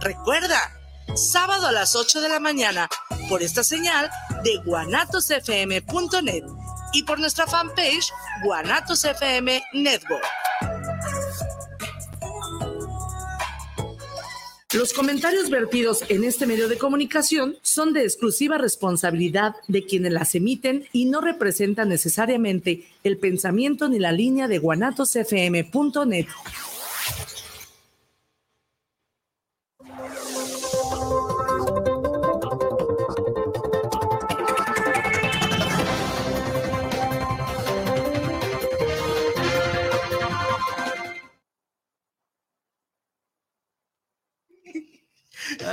Recuerda, sábado a las 8 de la mañana, por esta señal de guanatosfm.net y por nuestra fanpage Guanatos FM Network. Los comentarios vertidos en este medio de comunicación son de exclusiva responsabilidad de quienes las emiten y no representan necesariamente el pensamiento ni la línea de guanatosfm.net.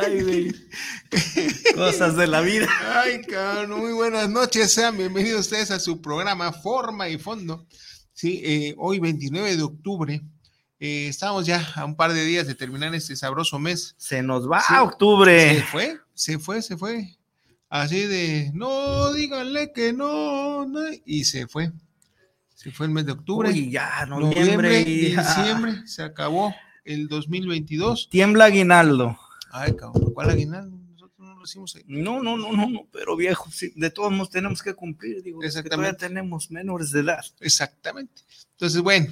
Ay, güey. Cosas de la vida. Ay, cabrón, muy buenas noches. Sean bienvenidos ustedes a su programa Forma y Fondo. Sí, eh, hoy 29 de octubre. eh, estamos ya a un par de días de terminar este sabroso mes. Se nos va Sí. octubre. Se fue, se fue, se fue. Así de, no, díganle que no, no, y se fue. Se fue el mes de octubre. Uy, ya, noviembre, noviembre y ya. diciembre, se acabó el 2022. Tiembla aguinaldo. Ay, cabrón, ¿cuál aguinaldo? Nosotros no lo hicimos ahí. No, no, no, no, no, pero viejo, sí, de todos modos tenemos que cumplir, digo, que todavía Exactamente. tenemos menores de edad. Exactamente. Entonces, bueno,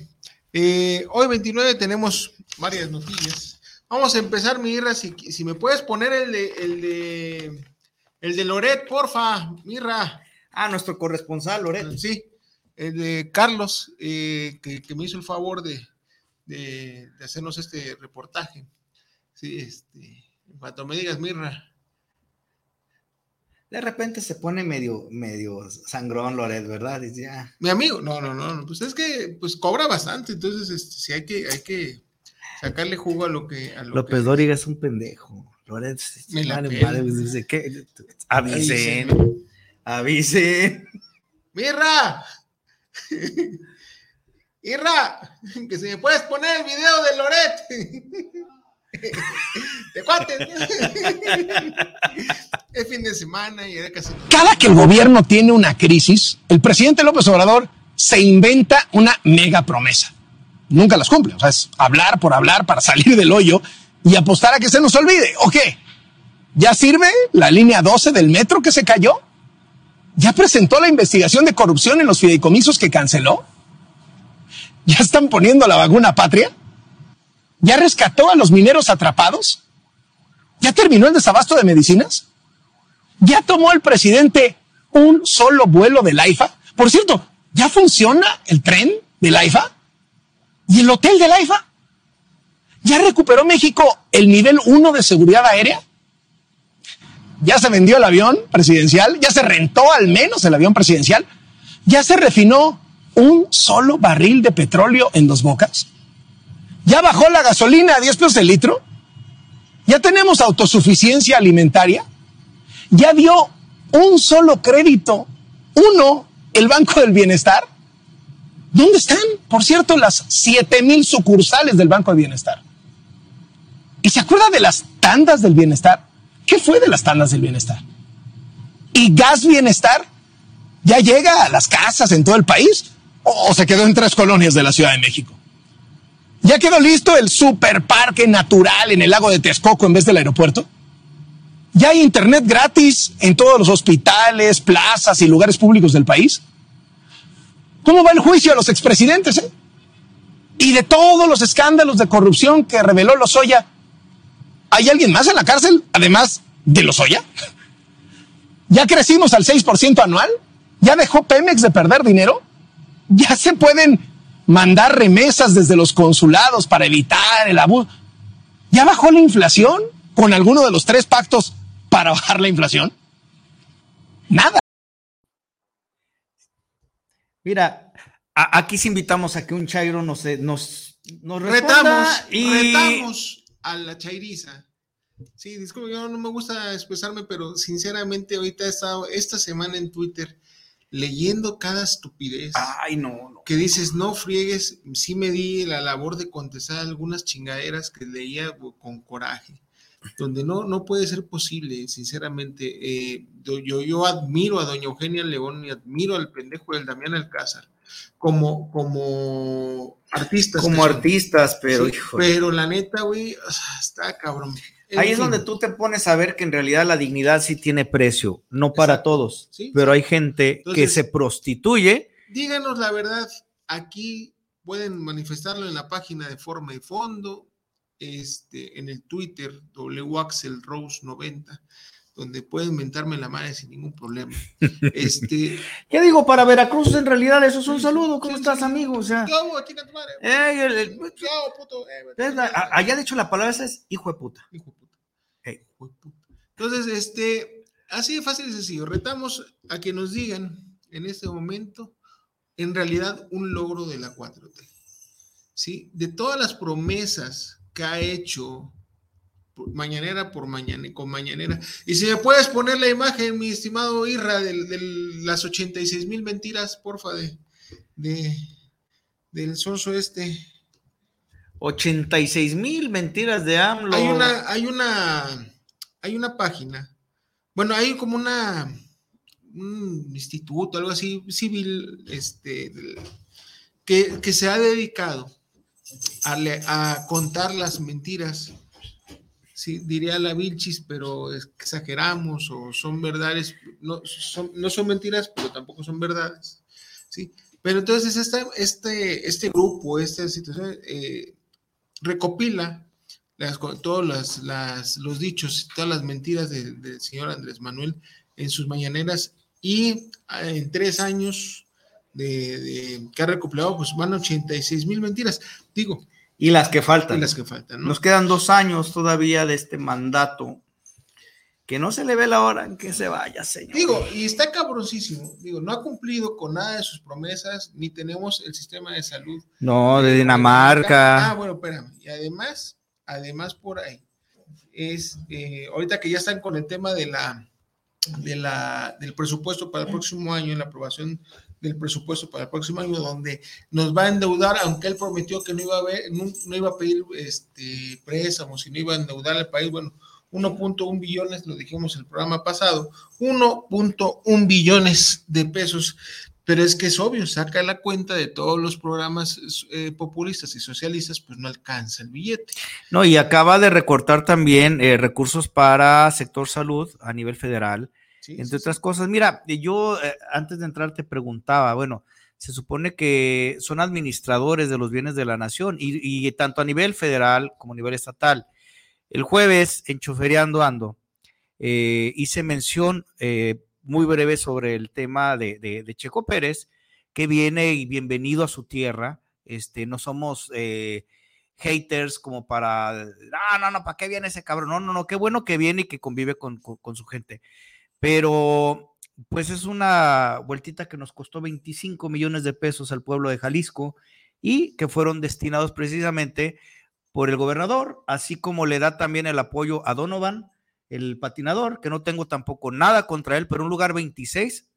eh, hoy 29 tenemos varias noticias. Vamos a empezar, Mirra, si, si me puedes poner el de, el de, el de Loret, porfa, Mirra. Ah, nuestro corresponsal, Loret. Sí, el de Carlos, eh, que, que me hizo el favor de, de- de hacernos este reportaje. Sí, este, en cuanto me digas, Mirra. De repente se pone medio, medio sangrón, Loret, ¿verdad? Dice, ya. Mi amigo, no, no, no, pues es que pues cobra bastante, entonces este, sí hay que, hay que sacarle jugo a lo que... A lo López que- Dóriga es un pendejo. Loret, Me la madre, dice, ¿qué? Avisen, avisen. ¡Mirra! ¡Irra! Que si me puedes poner el video de Loret. Es fin de semana y. Cada que el gobierno tiene una crisis, el presidente López Obrador se inventa una mega promesa. Nunca las cumple. O sea, es hablar por hablar para salir del hoyo y apostar a que se nos olvide. ¿O qué? ¿Ya sirve la línea 12 del metro que se cayó? ¿Ya presentó la investigación de corrupción en los fideicomisos que canceló? ¿Ya están poniendo la vacuna patria? ¿Ya rescató a los mineros atrapados? ¿Ya terminó el desabasto de medicinas? ¿Ya tomó el presidente un solo vuelo del AIFA? Por cierto, ¿ya funciona el tren del AIFA? ¿Y el hotel del AIFA? ¿Ya recuperó México el nivel 1 de seguridad aérea? ¿Ya se vendió el avión presidencial? ¿Ya se rentó al menos el avión presidencial? ¿Ya se refinó un solo barril de petróleo en dos bocas? ¿Ya bajó la gasolina a 10 pesos el litro? ¿Ya tenemos autosuficiencia alimentaria? ¿Ya dio un solo crédito, uno, el Banco del Bienestar? ¿Dónde están, por cierto, las 7 mil sucursales del Banco del Bienestar? ¿Y se acuerda de las tandas del bienestar? ¿Qué fue de las tandas del bienestar? ¿Y gas bienestar? ¿Ya llega a las casas en todo el país? ¿O se quedó en tres colonias de la Ciudad de México? ¿Ya quedó listo el superparque natural en el lago de Texcoco en vez del aeropuerto? ¿Ya hay internet gratis en todos los hospitales, plazas y lugares públicos del país? ¿Cómo va el juicio a los expresidentes? eh? Y de todos los escándalos de corrupción que reveló Lozoya, ¿hay alguien más en la cárcel además de Lozoya? ¿Ya crecimos al 6% anual? ¿Ya dejó Pemex de perder dinero? ¿Ya se pueden mandar remesas desde los consulados para evitar el abuso? ¿Ya bajó la inflación con alguno de los tres pactos para bajar la inflación? Nada. Mira, a- aquí sí invitamos a que un Chairo nos, eh, nos, Retamos, y retamos a la chairiza. Sí, disculpe, yo no me gusta expresarme, pero sinceramente ahorita he estado esta semana en Twitter leyendo cada estupidez. Ay, no, no. que dices, no friegues, sí me di la labor de contestar algunas chingaderas que leía con coraje, donde no, no puede ser posible, sinceramente. eh, yo, yo admiro a doña Eugenia León y admiro al pendejo del Damián Alcázar como, como artistas. Como artistas, pero Sí, hijo. pero la neta, güey, está cabrón. Ahí es donde tú te pones a ver que en realidad la dignidad sí tiene precio, no para Exacto. todos, Sí, pero sí. hay gente que se prostituye. Díganos la verdad, aquí pueden manifestarlo en la página de forma y fondo, este, en el Twitter, WAxelRose90, donde pueden mentarme la madre sin ningún problema. Este, Ya digo, para Veracruz en realidad eso es un saludo. ¿Cómo estás, amigo? O sea, allá de hecho la palabra esa es hijo de puta. Hijo de. Entonces, este, así de fácil y sencillo. Retamos a que nos digan en este momento, en realidad, un logro de la 4T. ¿Sí? De todas las promesas que ha hecho mañanera por mañana, con mañanera. Y si me puedes poner la imagen, mi estimado Irra, de, de las 86 mil mentiras, porfa, de, de del sonso este. 86 mil mentiras de AMLO. Hay una, hay una, hay una página. Bueno, hay como una un instituto, algo así, civil, este, que, que se ha dedicado a, le- a contar las mentiras. Diría la Vilchis, pero exageramos o son verdades, no son, no son mentiras, pero tampoco son verdades. Sí, pero entonces este, este grupo, esta situación, eh, recopila las, todos las, los dichos, todas las mentiras del, del señor Andrés Manuel en sus mañaneras y ah, en tres años de, de- que ha recopilado, pues van 86 mil mentiras, digo, Y las que y faltan. las que faltan, ¿no? Nos quedan dos años todavía de este mandato. Que no se le ve la hora en que se vaya, señor. Digo, y está cabroncísimo, digo, no ha cumplido con nada de sus promesas, ni tenemos el sistema de salud no, de Ah, Dinamarca. bueno, espérame. Y además, además por ahí, es eh, ahorita que ya están con el tema de la, de la, del presupuesto para el próximo año, la aprobación del presupuesto para el próximo año, donde nos va a endeudar, aunque él prometió que no iba a ver, no, iba a pedir este préstamos y no iba a endeudar al país, bueno, 1.1 billones, lo dijimos el programa pasado, 1.1 billones de pesos pero es que es obvio, saca la cuenta de todos los programas eh, populistas y socialistas, pues no alcanza el billete. No, y acaba de recortar también eh, recursos para sector salud a nivel federal, ¿sí? entre otras cosas. Mira, eh, yo eh, antes de entrar te preguntaba, bueno, se supone que son administradores de los bienes de la nación y, y tanto a nivel federal como a nivel estatal. El jueves, en Choferiando Ando, eh, hice mención eh, muy breve sobre el tema de, de, de, Checo Pérez, que viene y bienvenido a su tierra. Este, no somos eh, haters como para, no, no, no, ¿para qué viene ese cabrón? No, no, no, qué bueno que viene y que convive con, con, con su gente. Pero, pues es una vueltita que nos costó 25 millones de pesos al pueblo de Jalisco y que fueron destinados precisamente por el gobernador, así como le da también el apoyo a Donovan, el patinador, que no tengo tampoco nada contra él, pero un lugar 26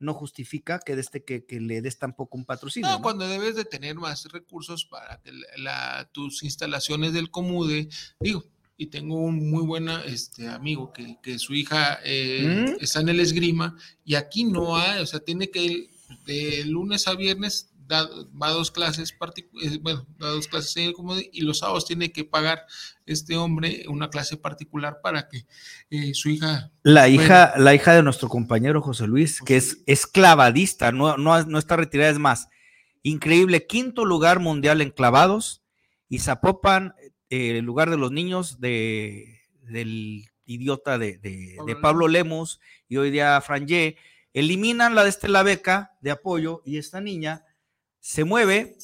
no justifica que, este, que, que le des tampoco un patrocinio. No, ¿no? cuando debes de tener más recursos para que la, la, tus instalaciones del Comude, digo, y tengo un muy buen este, amigo que, que su hija eh, ¿Mm? está en el esgrima y aquí no hay, o sea, tiene que ir de lunes a viernes Da, va a dos clases, bueno, va a dos clases en el Comude y los sábados tiene que pagar este hombre una clase particular para que eh, su hija. La hija, bueno, la hija de nuestro compañero José Luis, que es esclavadista, no, no, no está retirada, es más, increíble, quinto lugar mundial en clavados y Zapopan, eh, el lugar de los niños de, del idiota de, de, Pablo, de Pablo Lemos y hoy día Frangé, eliminan la de este, la beca de apoyo y esta niña se mueve,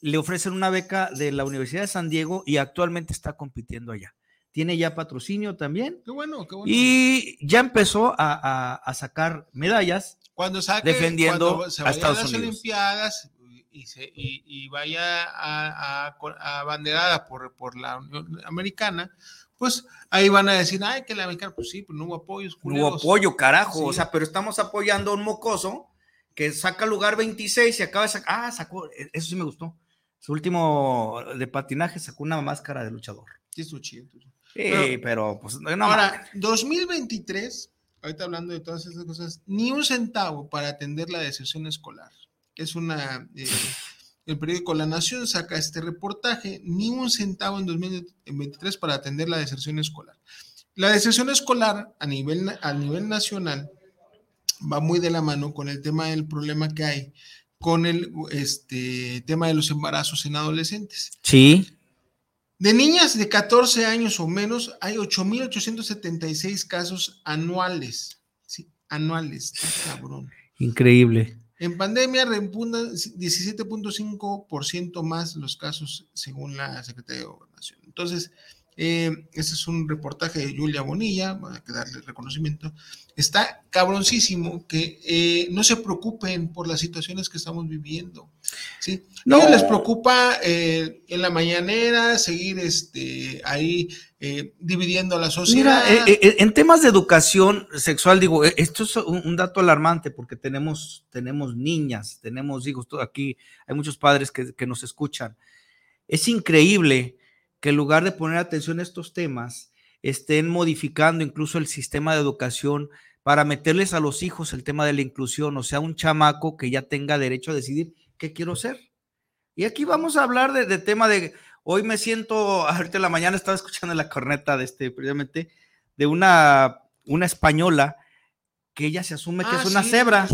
le ofrecen una beca de la Universidad de San Diego y actualmente está compitiendo allá. Tiene ya patrocinio también. Qué bueno, qué bueno. Y ya empezó a, a, a sacar medallas cuando saque, defendiendo cuando se a Estados a las Unidos. Olimpiadas y, se, y, y vaya a, a, por, por la Unión Americana, pues ahí van a decir, ay, que la americana, pues sí, pues no hubo apoyos. No hubo apoyo, carajo. Sí. O sea, pero estamos apoyando a un mocoso que saca lugar 26 y acaba de sacar, ah, sacó, eso sí me gustó. Su último de patinaje sacó una máscara de luchador. Sí, estuvo chido. Sí, pero, pero pues no. Ahora, 2023, ahorita hablando de todas esas cosas, ni un centavo para atender la deserción escolar. Es una, eh, el periódico La Nación saca este reportaje, ni un centavo en 2023 para atender la deserción escolar. La deserción escolar a nivel, a nivel nacional va muy de la mano con el tema del problema que hay con el este, tema de los embarazos en adolescentes. Sí. De niñas de 14 años o menos, hay 8.876 casos anuales. Sí, anuales. cabrón. Increíble. En pandemia repunta 17.5% más los casos según la Secretaría de Gobernación. Entonces, eh, este es un reportaje de Julia Bonilla, hay que darle reconocimiento. Está cabroncísimo que eh, no se preocupen por las situaciones que estamos viviendo. ¿Sí? No les preocupa eh, en la mañanera seguir este, ahí dividiendo a la sociedad. Mira, en temas de educación sexual, digo, esto es un, dato alarmante porque tenemos, tenemos niñas, tenemos hijos, aquí hay muchos padres que, que nos escuchan. Es increíble que en lugar de poner atención a estos temas, estén modificando incluso el sistema de educación para meterles a los hijos el tema de la inclusión, o sea, un chamaco que ya tenga derecho a decidir qué quiero ser. Y aquí vamos a hablar de, tema de, hoy me siento, ahorita en la mañana estaba escuchando la corneta de este, precisamente, de una, una española que ella se asume que es ah, una cebra.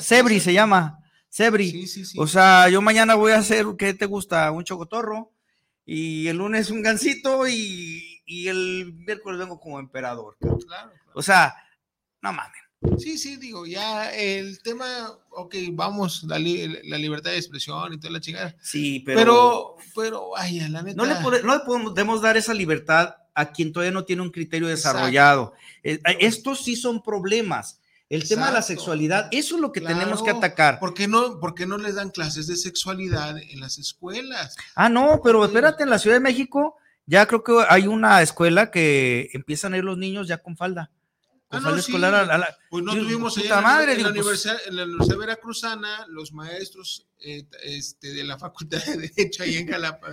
Cebri se llama. Cebri. o sea, yo mañana voy a hacer, ¿qué te gusta? Un chocotorro y el lunes un gancito y, el miércoles vengo como emperador. Claro, O sea, no mames. Sí, sí, digo, ya el tema, ok, vamos, la, la libertad de expresión y toda la chingada. Sí, pero. Pero, pero, vaya, la neta. No le, podemos dar esa libertad a quien todavía no tiene un criterio desarrollado. Eh, estos sí son problemas. El tema de la sexualidad, eso es lo que tenemos que atacar. ¿Por qué, no, ¿Por no les dan clases de sexualidad en las escuelas? Ah, no, pero espérate, en la Ciudad de México ya creo que hay una escuela que empiezan a ir los niños ya con falda. Ah, falda escolar a, la, Pues no tuvimos allá madre, en, la pues universidad, en la Universidad Veracruzana, los maestros eh, este, de la Facultad de Derecho ahí en Jalapa.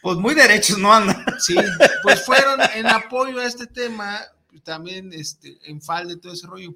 Pues muy derechos no andan. Sí, pues fueron en apoyo a este tema, también este, en falda y todo ese rollo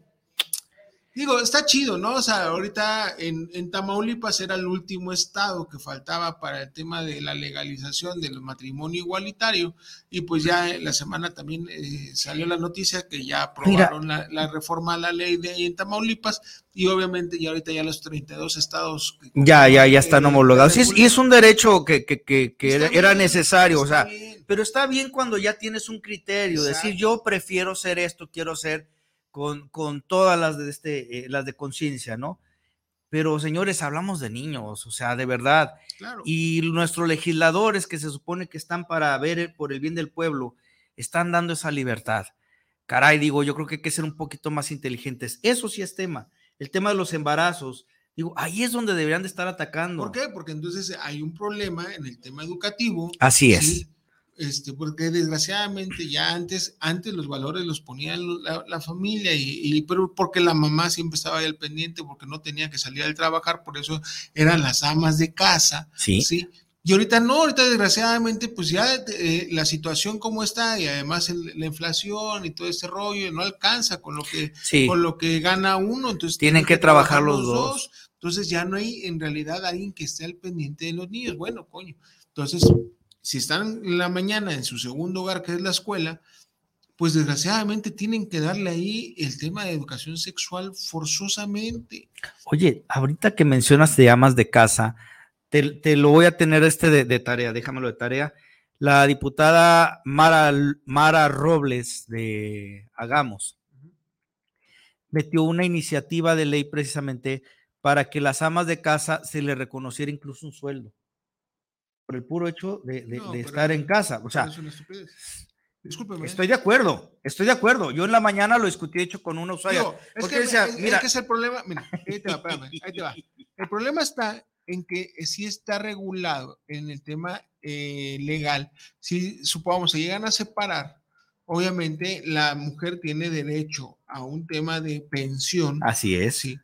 Digo, está chido, ¿no? O sea, ahorita en, en, Tamaulipas era el último estado que faltaba para el tema de la legalización del matrimonio igualitario y pues ya la semana también eh, salió la noticia que ya aprobaron la, reforma a la ley de ahí en Tamaulipas y obviamente ya ahorita ya los 32 estados... ya, ya, ya están homologados. Y es, un derecho que, que, que, era, necesario, o sea, pero está bien cuando ya tienes un criterio, decir yo prefiero ser esto, quiero ser con, con todas las de, este, eh, las de conciencia, ¿no? Pero señores, hablamos de niños, o sea, de verdad. Y nuestros legisladores que se supone que están para ver por el bien del pueblo, están dando esa libertad. Caray, digo, yo creo que hay que ser un poquito más inteligentes. Eso sí es tema. El tema de los embarazos, digo, ahí es donde deberían de estar atacando. ¿Por qué? Porque entonces hay un problema en el tema educativo. Así es. Este, porque desgraciadamente ya antes, antes los valores los ponía la, familia, y, pero porque la mamá siempre estaba ahí al pendiente, porque no tenía que salir al trabajar, por eso eran las amas de casa, sí. Y ahorita no, ahorita desgraciadamente, pues ya eh, la situación como está, y además la inflación y todo ese rollo, no alcanza con lo que, con lo que gana uno, entonces tienen que, trabajar, los dos. Entonces ya no hay en realidad alguien que esté al pendiente de los niños. Bueno, coño. Entonces, si están en la mañana en su segundo hogar, que es la escuela, pues desgraciadamente tienen que darle ahí el tema de educación sexual forzosamente. Oye, ahorita que mencionas de amas de casa, te, lo voy a tener este de, tarea, déjamelo de tarea. La diputada Mara, Mara Robles de Hagamos metió una iniciativa de ley precisamente para que las amas de casa se le reconociera incluso un sueldo por el puro hecho de, estar en casa. O sea, Estoy de acuerdo, estoy de acuerdo. Yo en la mañana lo discutí hecho con una usuaria. es, que, decía, mira, es el problema, mira, ahí te va, espérame, ahí te va. El problema está en que sí está regulado en el tema eh, legal. Si supongamos se llegan a separar, obviamente la mujer tiene derecho a un tema de pensión. Así es. Sí,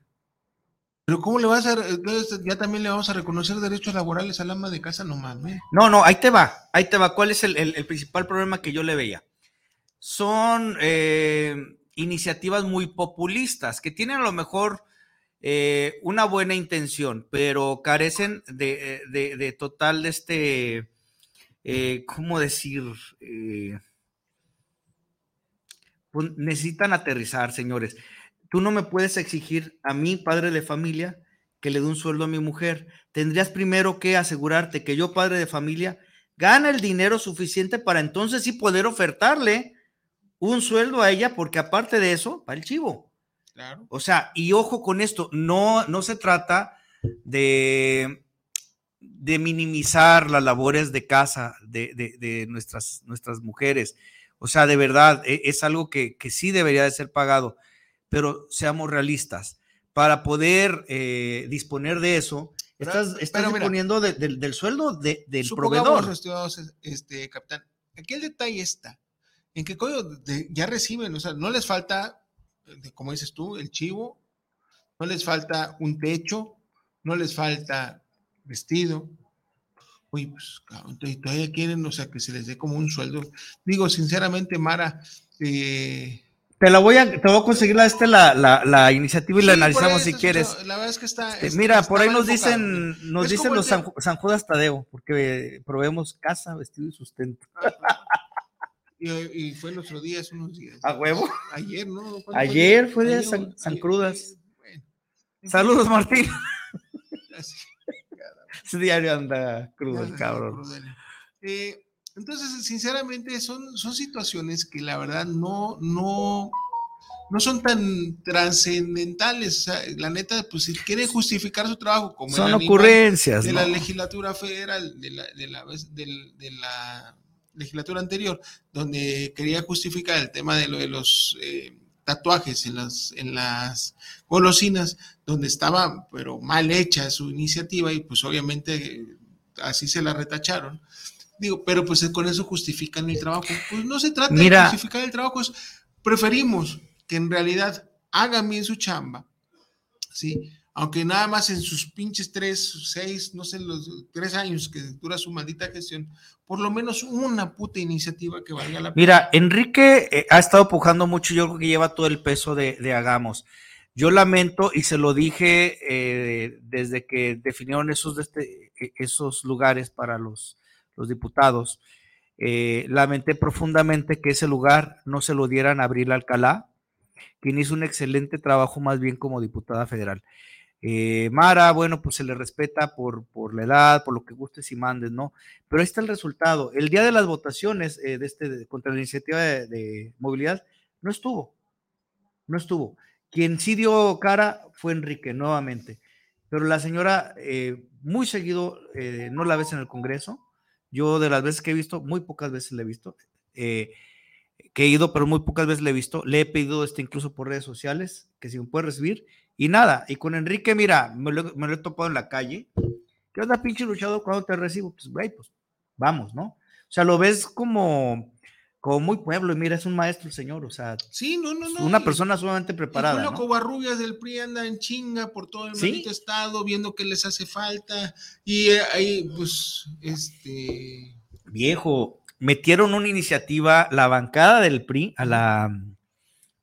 pero ¿cómo le vas a, entonces ya también le vamos a reconocer derechos laborales al ama de casa? No mames. No, no, ahí te va, ahí te va. ¿Cuál es el, principal problema que yo le veía? Son eh, iniciativas muy populistas que tienen a lo mejor eh, una buena intención, pero carecen de, de, de total de este, eh, ¿cómo decir? Eh, pues necesitan aterrizar, señores. Tú no me puedes exigir a mí, padre de familia, que le dé un sueldo a mi mujer. Tendrías primero que asegurarte que yo, padre de familia, gana el dinero suficiente para entonces sí poder ofertarle un sueldo a ella, porque aparte de eso, para el chivo. Claro. O sea, y ojo con esto, no, no se trata de, de minimizar las labores de casa de, de, de nuestras, nuestras mujeres. O sea, de verdad, e, es algo que, que, sí debería de ser pagado, pero seamos realistas. Para poder eh, disponer de eso, Pero- estás, estás pero mira, disponiendo de- del- del sueldo de- del proveedor. este, capitán, aquí el detalle está en que ya reciben, o sea, no les falta, como dices tú, el chivo, no les falta un techo, no les falta vestido. Oye, pues, cabrón, todavía quieren, o sea, que se les dé como un sueldo. Digo, sinceramente, Mara, eh, Te la voy a, te voy a conseguir la, este, la, la, la iniciativa y la sí, analizamos si quieres. La verdad es que está. Este, mira, está por ahí nos enfocado. dicen, nos Es dicen los de- San, San Judas Tadeo, porque proveemos casa, vestido y sustento. Y, y fue el otro día, hace unos días. ¿A huevo? Ayer, ¿no? Ayer fue de San- San ayer, Crudas. bueno, Saludos, Martín. Ese diario anda crudo, el cabrón. Eh, entonces, sinceramente, son, son situaciones que la verdad no, no, no son tan trascendentales. O sea, la neta, pues si quiere justificar su trabajo como Son ocurrencias, de ¿no? la legislatura federal, de la, de la, del- de la legislatura anterior, donde quería justificar el tema de lo de los eh, tatuajes en las, en las golosinas, donde estaba, pero mal hecha su iniciativa y pues obviamente eh, así se la retacharon. Digo, pero pues con eso justifican el trabajo. Pues no se trata Mira. de justificar el trabajo, es, preferimos que en realidad hagan bien su chamba, ¿sí? Aunque nada más en sus pinches tres, seis, no sé, los tres años que dura su maldita gestión, por lo menos una puta iniciativa que valga la pena. Mira, Enrique eh, ha estado pujando mucho, yo creo que lleva todo el peso de, de Hagamos. Yo lamento y se lo dije eh, desde que definieron esos, este- eh, esos lugares para los, los diputados. eh, lamenté profundamente que ese lugar no se lo dieran a Abril Alcalá, quien hizo un excelente trabajo más bien como diputada federal. Eh, Mara, bueno, pues se le respeta por, por la edad, por lo que gustes y mandes, ¿no? Pero ahí está el resultado. El día de las votaciones eh, de este, contra la iniciativa de, de movilidad, no estuvo. No estuvo. Quien sí dio cara fue Enrique, nuevamente. Pero la señora, eh, muy seguido, eh, no la ves en el Congreso. Yo, de las veces que he visto, muy pocas veces la he visto. eh, que he ido, pero muy pocas veces le he visto. Le he pedido este incluso por redes sociales, que si me puede recibir. Y nada, y con Enrique, mira, me lo, me lo he topado en la calle. ¿Qué onda, pinche luchador, cuando te recibo? Pues, güey, pues vamos, ¿no? O sea, lo ves como, como muy pueblo, y mira, es un maestro el señor, o sea, Sí, no, no, no. una persona sumamente preparada. Julio ¿no? Covarrubias del PRI anda en chinga por todo el Sí. estado, viendo qué les hace falta. Y eh, ahí, pues, este. Viejo, metieron una iniciativa, la bancada del PRI, a la,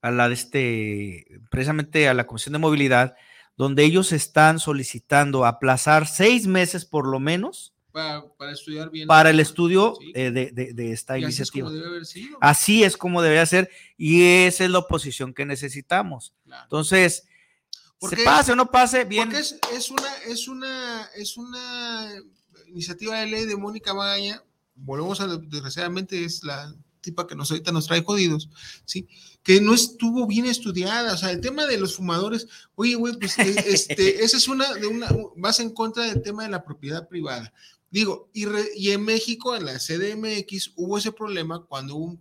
a la de este, precisamente a la Comisión de Movilidad, donde ellos están solicitando aplazar seis meses por lo menos Para, para estudiar bien. para el estudio Sí. eh, de, de- de esta Y así es iniciativa. como debe haber sido. Así es como debería ser y esa es la oposición que necesitamos. Claro. Entonces, Porque se pase o no pase, bien. Porque es, es una, es una, es una iniciativa de ley de Mónica Magaña. Volvemos a, desgraciadamente, es la tipa que nos ahorita nos trae jodidos, ¿sí? Que no estuvo bien estudiada. O sea, el tema de los fumadores, oye, güey, pues eh, este, esa es una, de una, vas en contra del tema de la propiedad privada. Digo, y, re- y en México, en la CDMX, hubo ese problema cuando hubo un,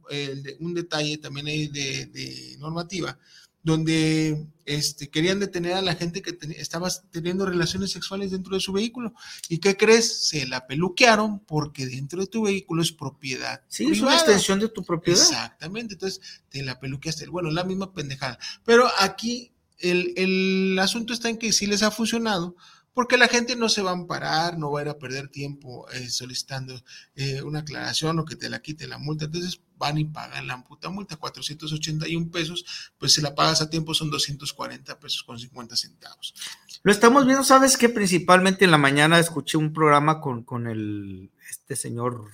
un detalle también de, de normativa, donde este, querían detener a la gente que ten- estaba teniendo relaciones sexuales dentro de su vehículo. ¿Y qué crees? Se la peluquearon porque dentro de tu vehículo es propiedad. Sí, es una extensión de tu propiedad. Exactamente, entonces te la peluqueaste. Bueno, la misma pendejada. Pero aquí el, el asunto está en que sí les ha funcionado porque la gente no se va a amparar, no va a ir a perder tiempo eh, solicitando eh, una aclaración o que te la quite la multa. Entonces van y pagan la puta multa, 481 pesos, pues si la pagas a tiempo son 240 pesos con 50 centavos. Lo estamos viendo, sabes que principalmente en la mañana escuché un programa con, con el, este señor,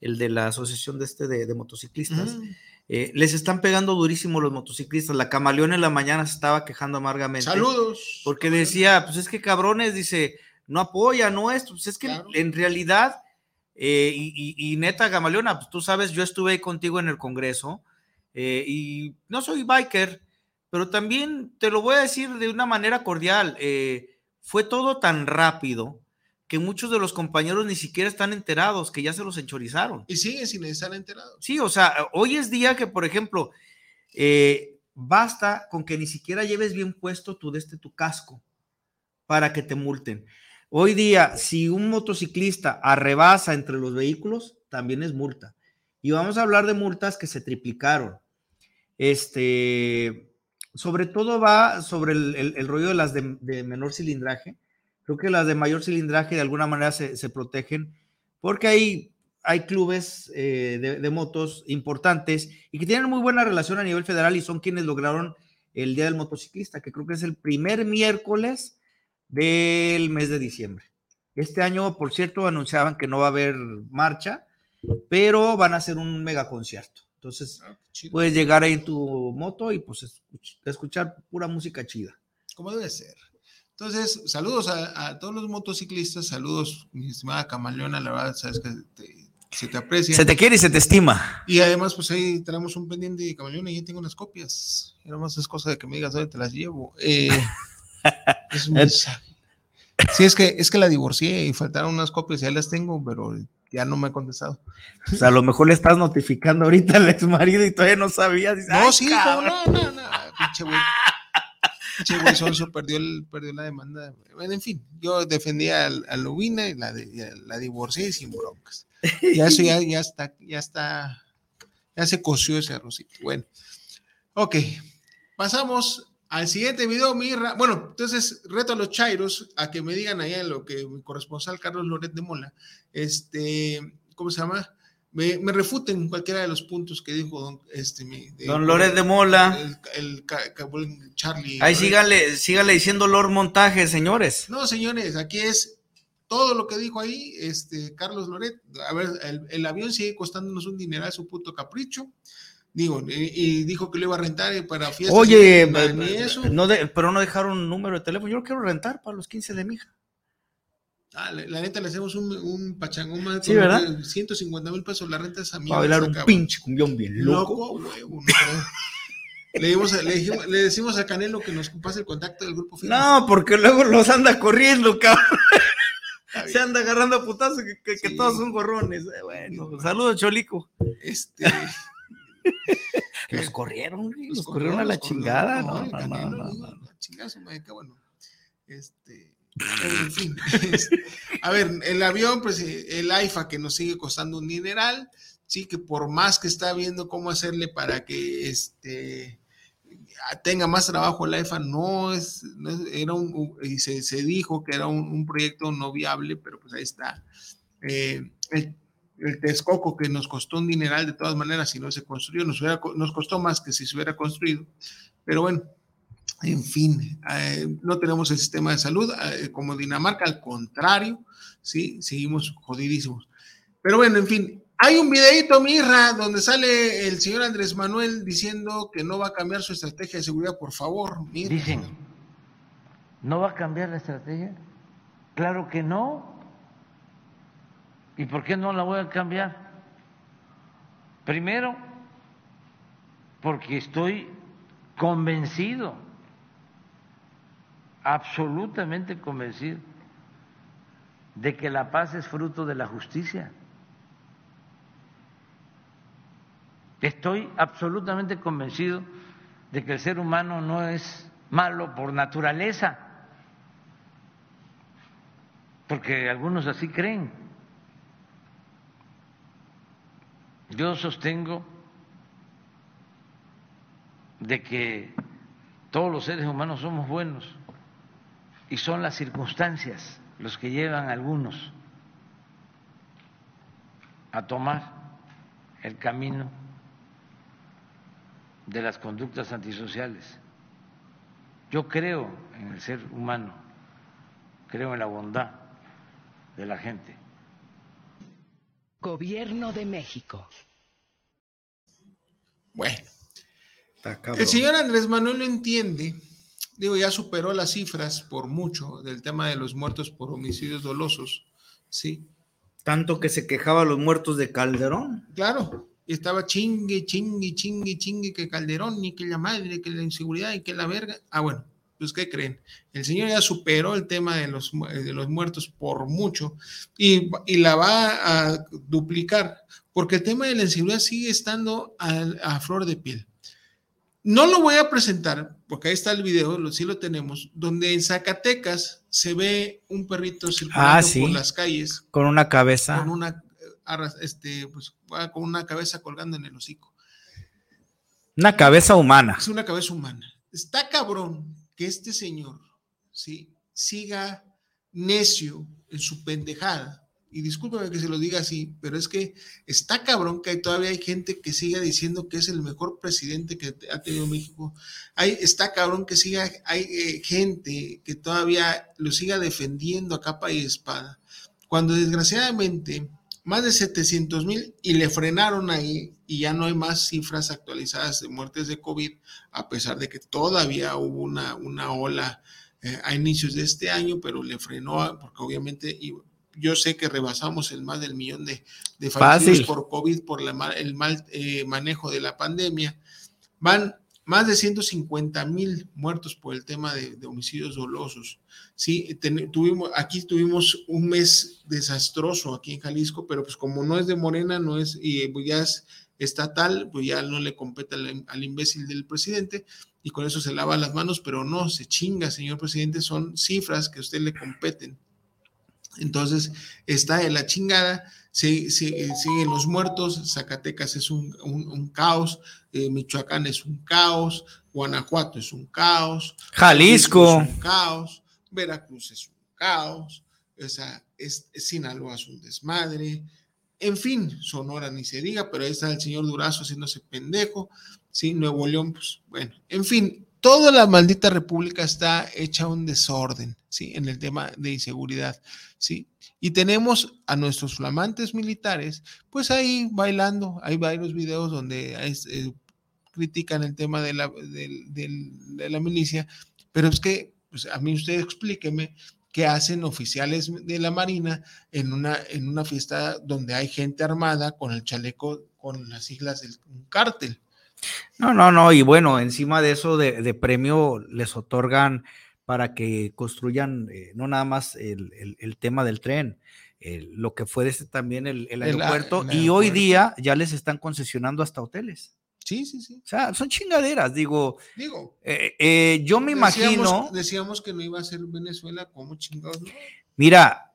el de la asociación de este de, motociclistas. Mm. Eh, les están pegando durísimo los motociclistas. La camaleón en la mañana se estaba quejando amargamente. Saludos. Porque decía, pues es que cabrones, dice, no apoya, no esto. Pues es que en realidad, eh, y, neta, Gamaleona, pues tú sabes, yo estuve ahí contigo en el Congreso eh, y no soy biker, pero también te lo voy a decir de una manera cordial. fue todo tan rápido que muchos de los compañeros ni siquiera están enterados, que ya se los enchorizaron. Y siguen sin estar enterados. Sí, o sea, hoy es día que, por ejemplo, eh, basta con que ni siquiera lleves bien puesto tu, este, tu casco para que te multen. Hoy día, si un motociclista arrebasa entre los vehículos, también es multa. Y vamos a hablar de multas que se triplicaron. Este, sobre todo va sobre el, rollo de las de menor cilindraje Creo que las de mayor cilindraje de alguna manera se, protegen porque hay, hay clubes eh, de, motos importantes y que tienen muy buena relación a nivel federal y son quienes lograron el Día del Motociclista, que creo que es el primer miércoles del mes de diciembre. Este año, por cierto, anunciaban que no va a haber marcha, pero van a hacer un mega concierto. Entonces, ah, puedes llegar ahí en tu moto y pues escuchar pura música chida. Como debe ser. Entonces, saludos a, todos los motociclistas, saludos, mi estimada Camaleona, la verdad, sabes que se te aprecia. Se te quiere y se te estima. Y además, pues ahí tenemos un pendiente de Camaleona y yo tengo unas copias. Y más es cosa de que me digas, oye, te las llevo. Eh, es un mensaje. Sí, es que, es que la divorcié y faltaron unas copias, ya las tengo, pero ya no me ha contestado. O sea, a lo mejor le estás notificando ahorita al ex marido y todavía no sabías. no, sí, no, no, no, pinche güey. Che, güey, perdió, el, perdió la demanda. Bueno, en fin, yo defendía a, Lubina y la, la divorcié sin broncas. Ya eso ya, ya está, ya está, ya se coció ese arrocito. Bueno, ok, pasamos al siguiente video, Mirra. Bueno, entonces reto a los chairos a que me digan allá lo que mi corresponsal Carlos Loret de Mola, este, ¿cómo se llama? Me, me, refuten cualquiera de los puntos que dijo don, este, mi, don Loret de Mola. El, Charlie. Ahí sígale, sígale diciendo Lord Montaje, señores. No, señores, aquí es todo lo que dijo ahí, este, Carlos Loret. A ver, el, avión sigue costándonos un dineral, su puto capricho. Digo, y, dijo que lo iba a rentar para fiestas. Oye, No pero no dejaron un número de teléfono. Yo lo quiero rentar para los 15 de mi hija. Ah, la, neta le hacemos un, un pachangón más. Sí, ¿verdad? 150 mil pesos la renta esa mierda. Para bailar un pinche cumbión bien loco. le, le, decimos a Canelo que nos pase el contacto del grupo No, porque luego los anda corriendo, cabrón. Se anda agarrando a putazo que, que, todos son gorrones. Eh, bueno, saludos, Cholico. Este. los corrieron, los, corrieron, a la chingada. No, no, no, no, no. Este en fin, a ver, el avión, pues eh, el AIFA que nos sigue costando un dineral, sí, que por más que está viendo cómo hacerle para que este tenga más trabajo el AIFA, no es, era un, y se, dijo que era un, proyecto no viable, pero pues ahí está. Eh, el, el, Texcoco que nos costó un dineral de todas maneras, si no se construyó, nos, nos costó más que si se hubiera construido, pero bueno, en fin, eh, no tenemos el sistema de salud eh, como Dinamarca, al contrario, sí, seguimos jodidísimos. Pero bueno, en fin, hay un videito, Mirra, donde sale el señor Andrés Manuel diciendo que no va a cambiar su estrategia de seguridad, por favor. Dicen, ¿no va a cambiar la estrategia? Claro que no. ¿Y por qué no la voy a cambiar? Primero, porque estoy convencido absolutamente convencido de que la paz es fruto de la justicia. Estoy absolutamente convencido de que el ser humano no es malo por naturaleza, porque algunos así creen. Yo sostengo de que todos los seres humanos somos buenos y son las circunstancias los que llevan a algunos a tomar el camino de las conductas antisociales. Yo creo en el ser humano, creo en la bondad de la gente. Gobierno de México. Bueno, el señor Andrés Manuel lo entiende. Digo, ya superó las cifras por mucho del tema de los muertos por homicidios dolosos. Sí. Tanto que se quejaba los muertos de Calderón. Claro, y estaba chingue, chingue, chingue, chingue, que Calderón, ni que la madre, que la inseguridad y que la verga. Ah, bueno, pues ¿qué creen? El señor ya superó el tema de los, de los muertos por mucho y, y, la va a duplicar, porque el tema de la inseguridad sigue estando a, a, flor de piel. No lo voy a presentar, porque ahí está el video, lo, sí lo tenemos, donde en Zacatecas se ve un perrito circulando Ah, sí. por las calles Con una cabeza. con una, arras- este, pues, va con una cabeza colgando en el hocico. Una cabeza humana. Es una cabeza humana. Está cabrón que este señor ¿sí? siga necio en su pendejada. Y discúlpame que se lo diga así, pero es que está cabrón que todavía hay gente que siga diciendo que es el mejor presidente que ha tenido México. Hay, está cabrón que siga, hay eh, gente que todavía lo siga defendiendo a capa y espada. Cuando desgraciadamente más de 700 mil y le frenaron ahí y ya no hay más cifras actualizadas de muertes de COVID, a pesar de que todavía hubo una, una ola eh, a inicios de este año, pero le frenó porque obviamente y yo sé que rebasamos el más del millón de, de fallecidos Fácil. por COVID, por la el mal eh, manejo de la pandemia. Van más de 150 mil muertos por el tema de, de homicidios dolosos. Sí, ten- tuvimos, aquí tuvimos un mes desastroso aquí en Jalisco, pero pues como no es de Morena, no es, y pues ya es estatal, pues ya no le compete al, al imbécil del presidente y con eso se lava las manos, pero no, se chinga, señor presidente, son cifras que a usted le competen. Entonces, está de la chingada, se- siguen los muertos, Zacatecas es un, un- un caos, eh, Michoacán es un caos, Guanajuato es un caos, Jalisco. es un caos, Veracruz es un caos, o sea, es, es Sinaloa es un desmadre, en fin, Sonora ni se diga, pero ahí está el señor Durazo haciéndose pendejo, sí, Nuevo León, pues bueno, en fin, toda la maldita república está hecha un desorden, sí, en el tema de inseguridad, sí, y tenemos a nuestros flamantes militares, pues ahí bailando, hay varios videos donde eh, critican el tema de la, de la milicia, pero es que, pues a mí usted explíqueme qué hacen oficiales de la Marina en una, en una fiesta donde hay gente armada con el chaleco con las siglas del cártel. No, no, no. Y bueno, encima de eso de, de premio les otorgan para que construyan eh, no nada más el, el- el tema del tren, lo que fue este también el, el El a- aeropuerto. y hoy día ya les están concesionando hasta hoteles. Sí, sí, sí. O sea, son chingaderas. Digo, Digo, eh, eh, yo me decíamos, imagino. decíamos que no iba a ser Venezuela, como chingados? no? Mira,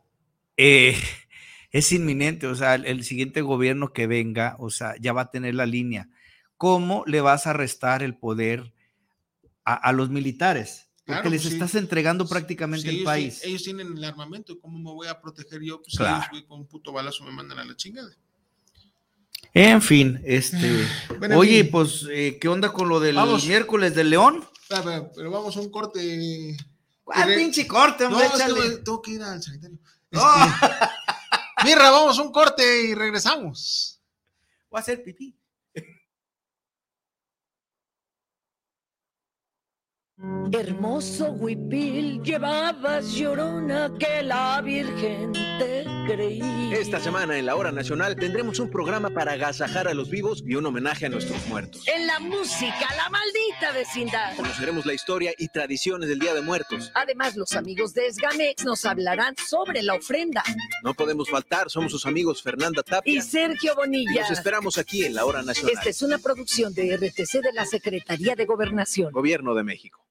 eh, es inminente, o sea, el, el siguiente gobierno que venga, o sea, ya va a tener la línea. ¿Cómo le vas a restar el poder a, a los militares? Porque Claro, les pues sí. estás entregando prácticamente Sí, el ellos, país. ellos tienen el armamento, ¿cómo me voy a proteger yo? Pues Claro. ellos, güey, con un puto balazo me mandan a la chingada. En fin, este. Bueno, oye, fin. pues, eh, ¿qué onda con lo del Vamos. miércoles del León? Pero, pero vamos a un corte. ¿Cuál pinche corte, No, hombre? es que Échale. tengo que ir al sanitario. No. Este, Mirra, vamos a un corte y regresamos. Voy a hacer pipí. Hermoso huipil, llevabas llorona que la Virgen te creía. Esta semana en la Hora Nacional tendremos un programa para agasajar a los vivos y un homenaje a nuestros muertos. En la música, la maldita vecindad. Conoceremos la historia y tradiciones del Día de Muertos. Además, los amigos de Esgamex nos hablarán sobre la ofrenda. No podemos faltar, somos sus amigos Fernanda Y Tapia. Sergio Bonilla. Los esperamos aquí en la Hora Nacional. Esta es una producción de RTC de la Secretaría de Gobernación. Gobierno de México.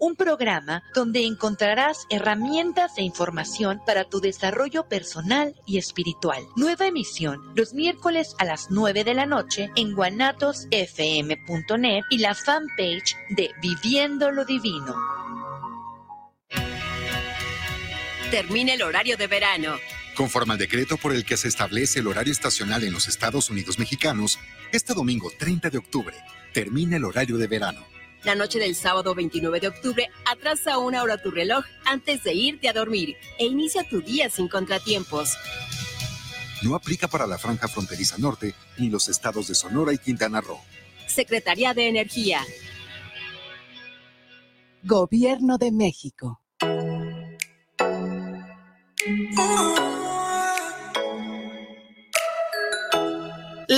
un programa donde encontrarás herramientas e información para tu desarrollo personal y espiritual. Nueva emisión los miércoles a las 9 de la noche en guanatosfm.net y la fanpage de Viviendo lo Divino. Termina el horario de verano. Conforme al decreto por el que se establece el horario estacional en los Estados Unidos mexicanos, este domingo 30 de octubre termina el horario de verano. La noche del sábado 29 de octubre atrasa una hora tu reloj antes de irte a dormir e inicia tu día sin contratiempos. No aplica para la franja fronteriza norte ni los estados de Sonora y Quintana Roo. Secretaría de Energía. Gobierno de México.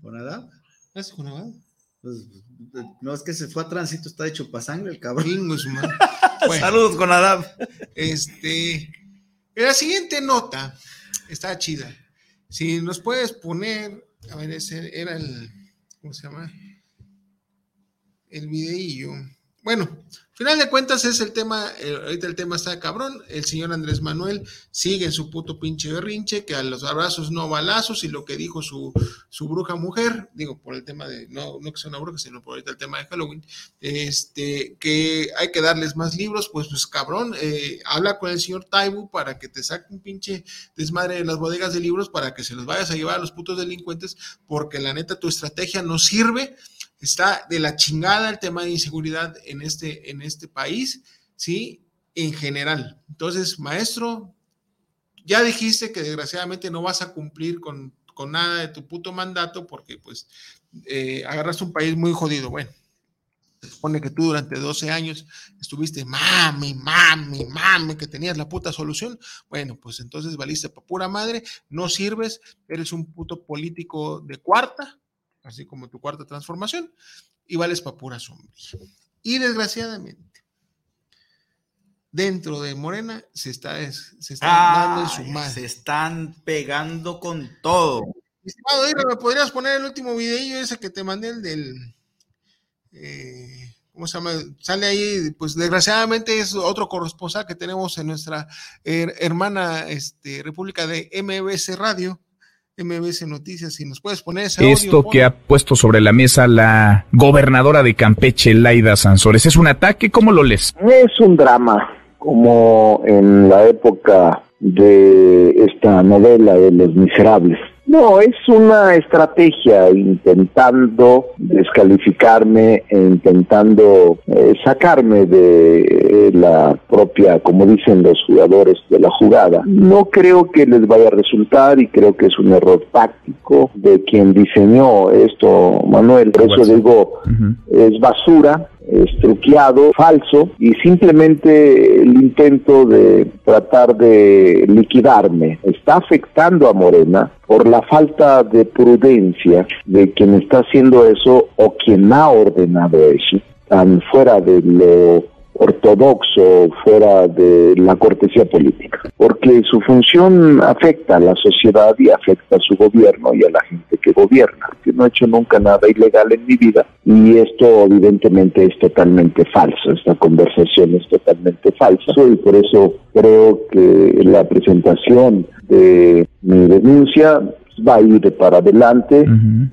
¿Conadab? ¿Es Conadab? Pues, no, es que se fue a tránsito, está hecho para sangre el cabrón. Bueno, Saludos, Conadab. Este, la siguiente nota está chida. Si nos puedes poner, a ver, ese era el, ¿cómo se llama? El videillo. Bueno, final de cuentas es el tema, eh, ahorita el tema está cabrón, el señor Andrés Manuel sigue en su puto pinche berrinche, que a los abrazos no balazos, y lo que dijo su, su bruja mujer, digo, por el tema de, no, no que sea una bruja, sino por ahorita el tema de Halloween, este, que hay que darles más libros, pues, pues cabrón, eh, habla con el señor Taibu para que te saque un pinche desmadre de las bodegas de libros para que se los vayas a llevar a los putos delincuentes, porque la neta tu estrategia no sirve, está de la chingada el tema de inseguridad en este, en este país, ¿sí? En general. Entonces, maestro, ya dijiste que desgraciadamente no vas a cumplir con, con nada de tu puto mandato porque pues eh, agarraste un país muy jodido. Bueno, se supone que tú durante 12 años estuviste mami, mami, mami, que tenías la puta solución. Bueno, pues entonces valiste para pura madre, no sirves, eres un puto político de cuarta, así como tu cuarta transformación, y vales para pura sombra. Y desgraciadamente, dentro de Morena se está, se está dando en su madre. Se están pegando con todo. Estimado Ira, ¿me podrías poner el último videillo ese que te mandé, el del... eh, ¿Cómo se llama? Sale ahí, pues desgraciadamente es otro corresponsal que tenemos en nuestra her- hermana este, República de MBS Radio, MBS Noticias, si nos puedes poner ese Esto audio, que ha puesto sobre la mesa la gobernadora de Campeche, Laida Sansores, ¿es un ataque? ¿Cómo lo lees? Es un drama, como en la época de esta novela de Los Miserables. No, es una estrategia intentando descalificarme e intentando eh, sacarme de eh, la propia, como dicen los jugadores, de la jugada. No creo que les vaya a resultar y creo que es un error táctico de quien diseñó esto, Manuel. Por eso digo, es basura, es truqueado, falso y simplemente el intento de tratar de liquidarme. Está afectando a Morena por la falta de prudencia de quien está haciendo eso o quien ha ordenado eso, tan fuera de lo ortodoxo, fuera de la cortesía política, porque su función afecta a la sociedad y afecta a su gobierno y a la gente que gobierna. Yo no he hecho nunca nada ilegal en mi vida y esto evidentemente es totalmente falso, esta conversación es totalmente falsa. Y por eso creo que la presentación de mi denuncia va a ir para adelante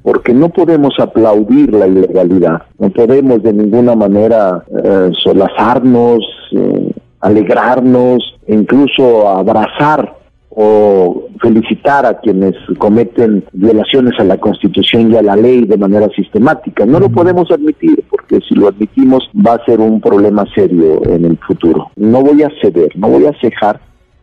porque no podemos aplaudir la ilegalidad, no podemos de ninguna manera eh, solazarnos, eh, alegrarnos, incluso abrazar o felicitar a quienes cometen violaciones a la Constitución y a la ley de manera sistemática. No lo podemos admitir porque si lo admitimos va a ser un problema serio en el futuro. No voy a ceder, no voy a cejar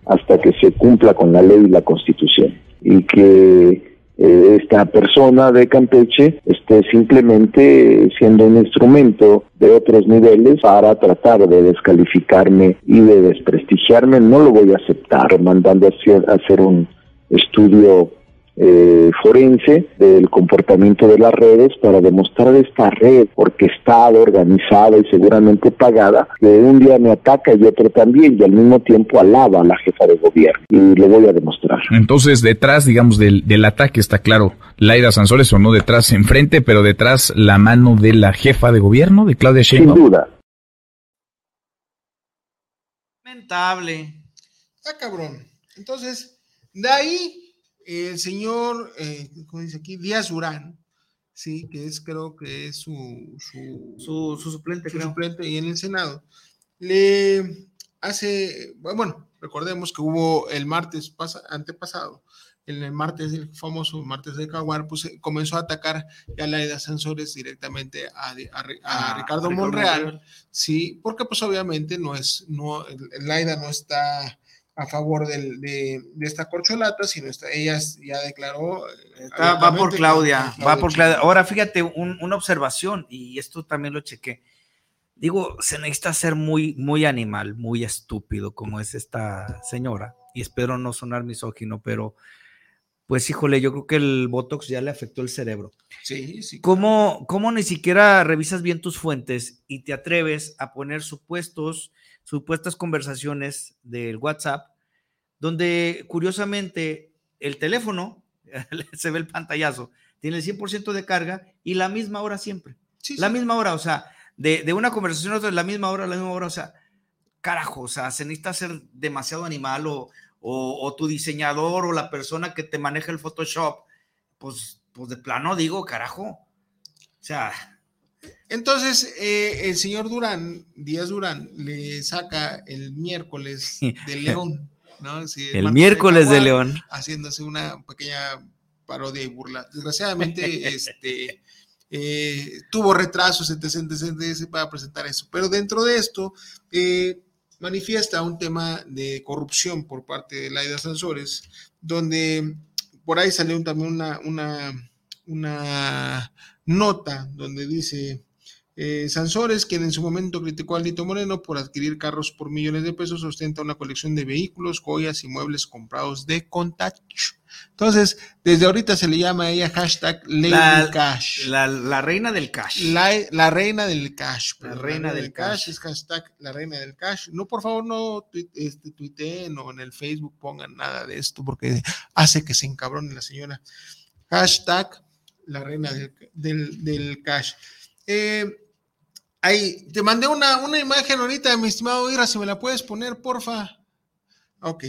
hasta que se cumpla con la ley y la Constitución y que eh, esta persona de Campeche esté simplemente siendo un instrumento de otros niveles para tratar de descalificarme y de desprestigiarme, no lo voy a aceptar mandando a hacer un estudio eh, forense del comportamiento de las redes para demostrar esta red orquestada, organizada y seguramente pagada, que un día me ataca y otro también, y al mismo tiempo alaba a la jefa de gobierno. Y le voy a demostrar. Entonces, detrás, digamos, del, del ataque está claro, Laida Sansores o no detrás, enfrente, pero detrás la mano de la jefa de gobierno, de Claudia Sheinbaum. Sin duda. Lamentable. Ah, cabrón. Entonces, de ahí el señor, eh, ¿cómo dice aquí? Díaz Durán, sí, que es, creo que es su, su, suplente, su suplente y en el Senado, le hace, bueno, recordemos que hubo el martes pasa, antepasado, en el martes, el famoso martes de Caguar, pues eh, comenzó a atacar ya la de Sansores directamente a, a, Ricardo, Monreal, sí, porque pues obviamente no es, no, Laida no está a favor del, de, esta corcholata, sino está, ella ya declaró. Eh, va por Claudia, va por Claudia. Ahora fíjate, una observación, y esto también lo chequé. Digo, se necesita ser muy, muy animal, muy estúpido, como es esta señora, y espero no sonar misógino, pero pues híjole, yo creo que el Botox ya le afectó el cerebro. Sí, sí. ¿Cómo, ¿Cómo ni siquiera revisas bien tus fuentes y te atreves a poner supuestos supuestas conversaciones del WhatsApp, donde curiosamente el teléfono, se ve el pantallazo, tiene el 100% de carga y la misma hora siempre. la misma hora, o sea, de, una conversación a otra, la misma hora, la misma hora, o sea, carajo, o sea, se necesita ser demasiado animal o, o, tu diseñador o la persona que te maneja el Photoshop, pues, pues de plano digo, carajo. O sea, entonces, eh, el señor Durán, Díaz Durán, le saca el miércoles de León, ¿no? el, miércoles de, León. Haciéndose una pequeña parodia y burla. Desgraciadamente, este, eh, tuvo retrasos, etc, etc, para presentar eso. Pero dentro de esto, eh, manifiesta un tema de corrupción por parte de Laida Sansores, donde por ahí salió también una, una, una nota donde dice eh, Sansores, quien en su momento criticó a Lito Moreno por adquirir carros por millones de pesos, ostenta una colección de vehículos, joyas y muebles comprados de Contach. Entonces, desde ahorita se le llama a ella hashtag Lady la, Cash. La, reina del cash. La, reina del cash. La, reina, del, cash. Es hashtag la reina del cash. No, por favor, no este, tuiteen o en el Facebook pongan nada de esto porque hace que se encabrone la señora. Hashtag la reina del, cash. Eh, ahí, te mandé una, una imagen ahorita, mi estimado Ira, si me la puedes poner, porfa. Ok.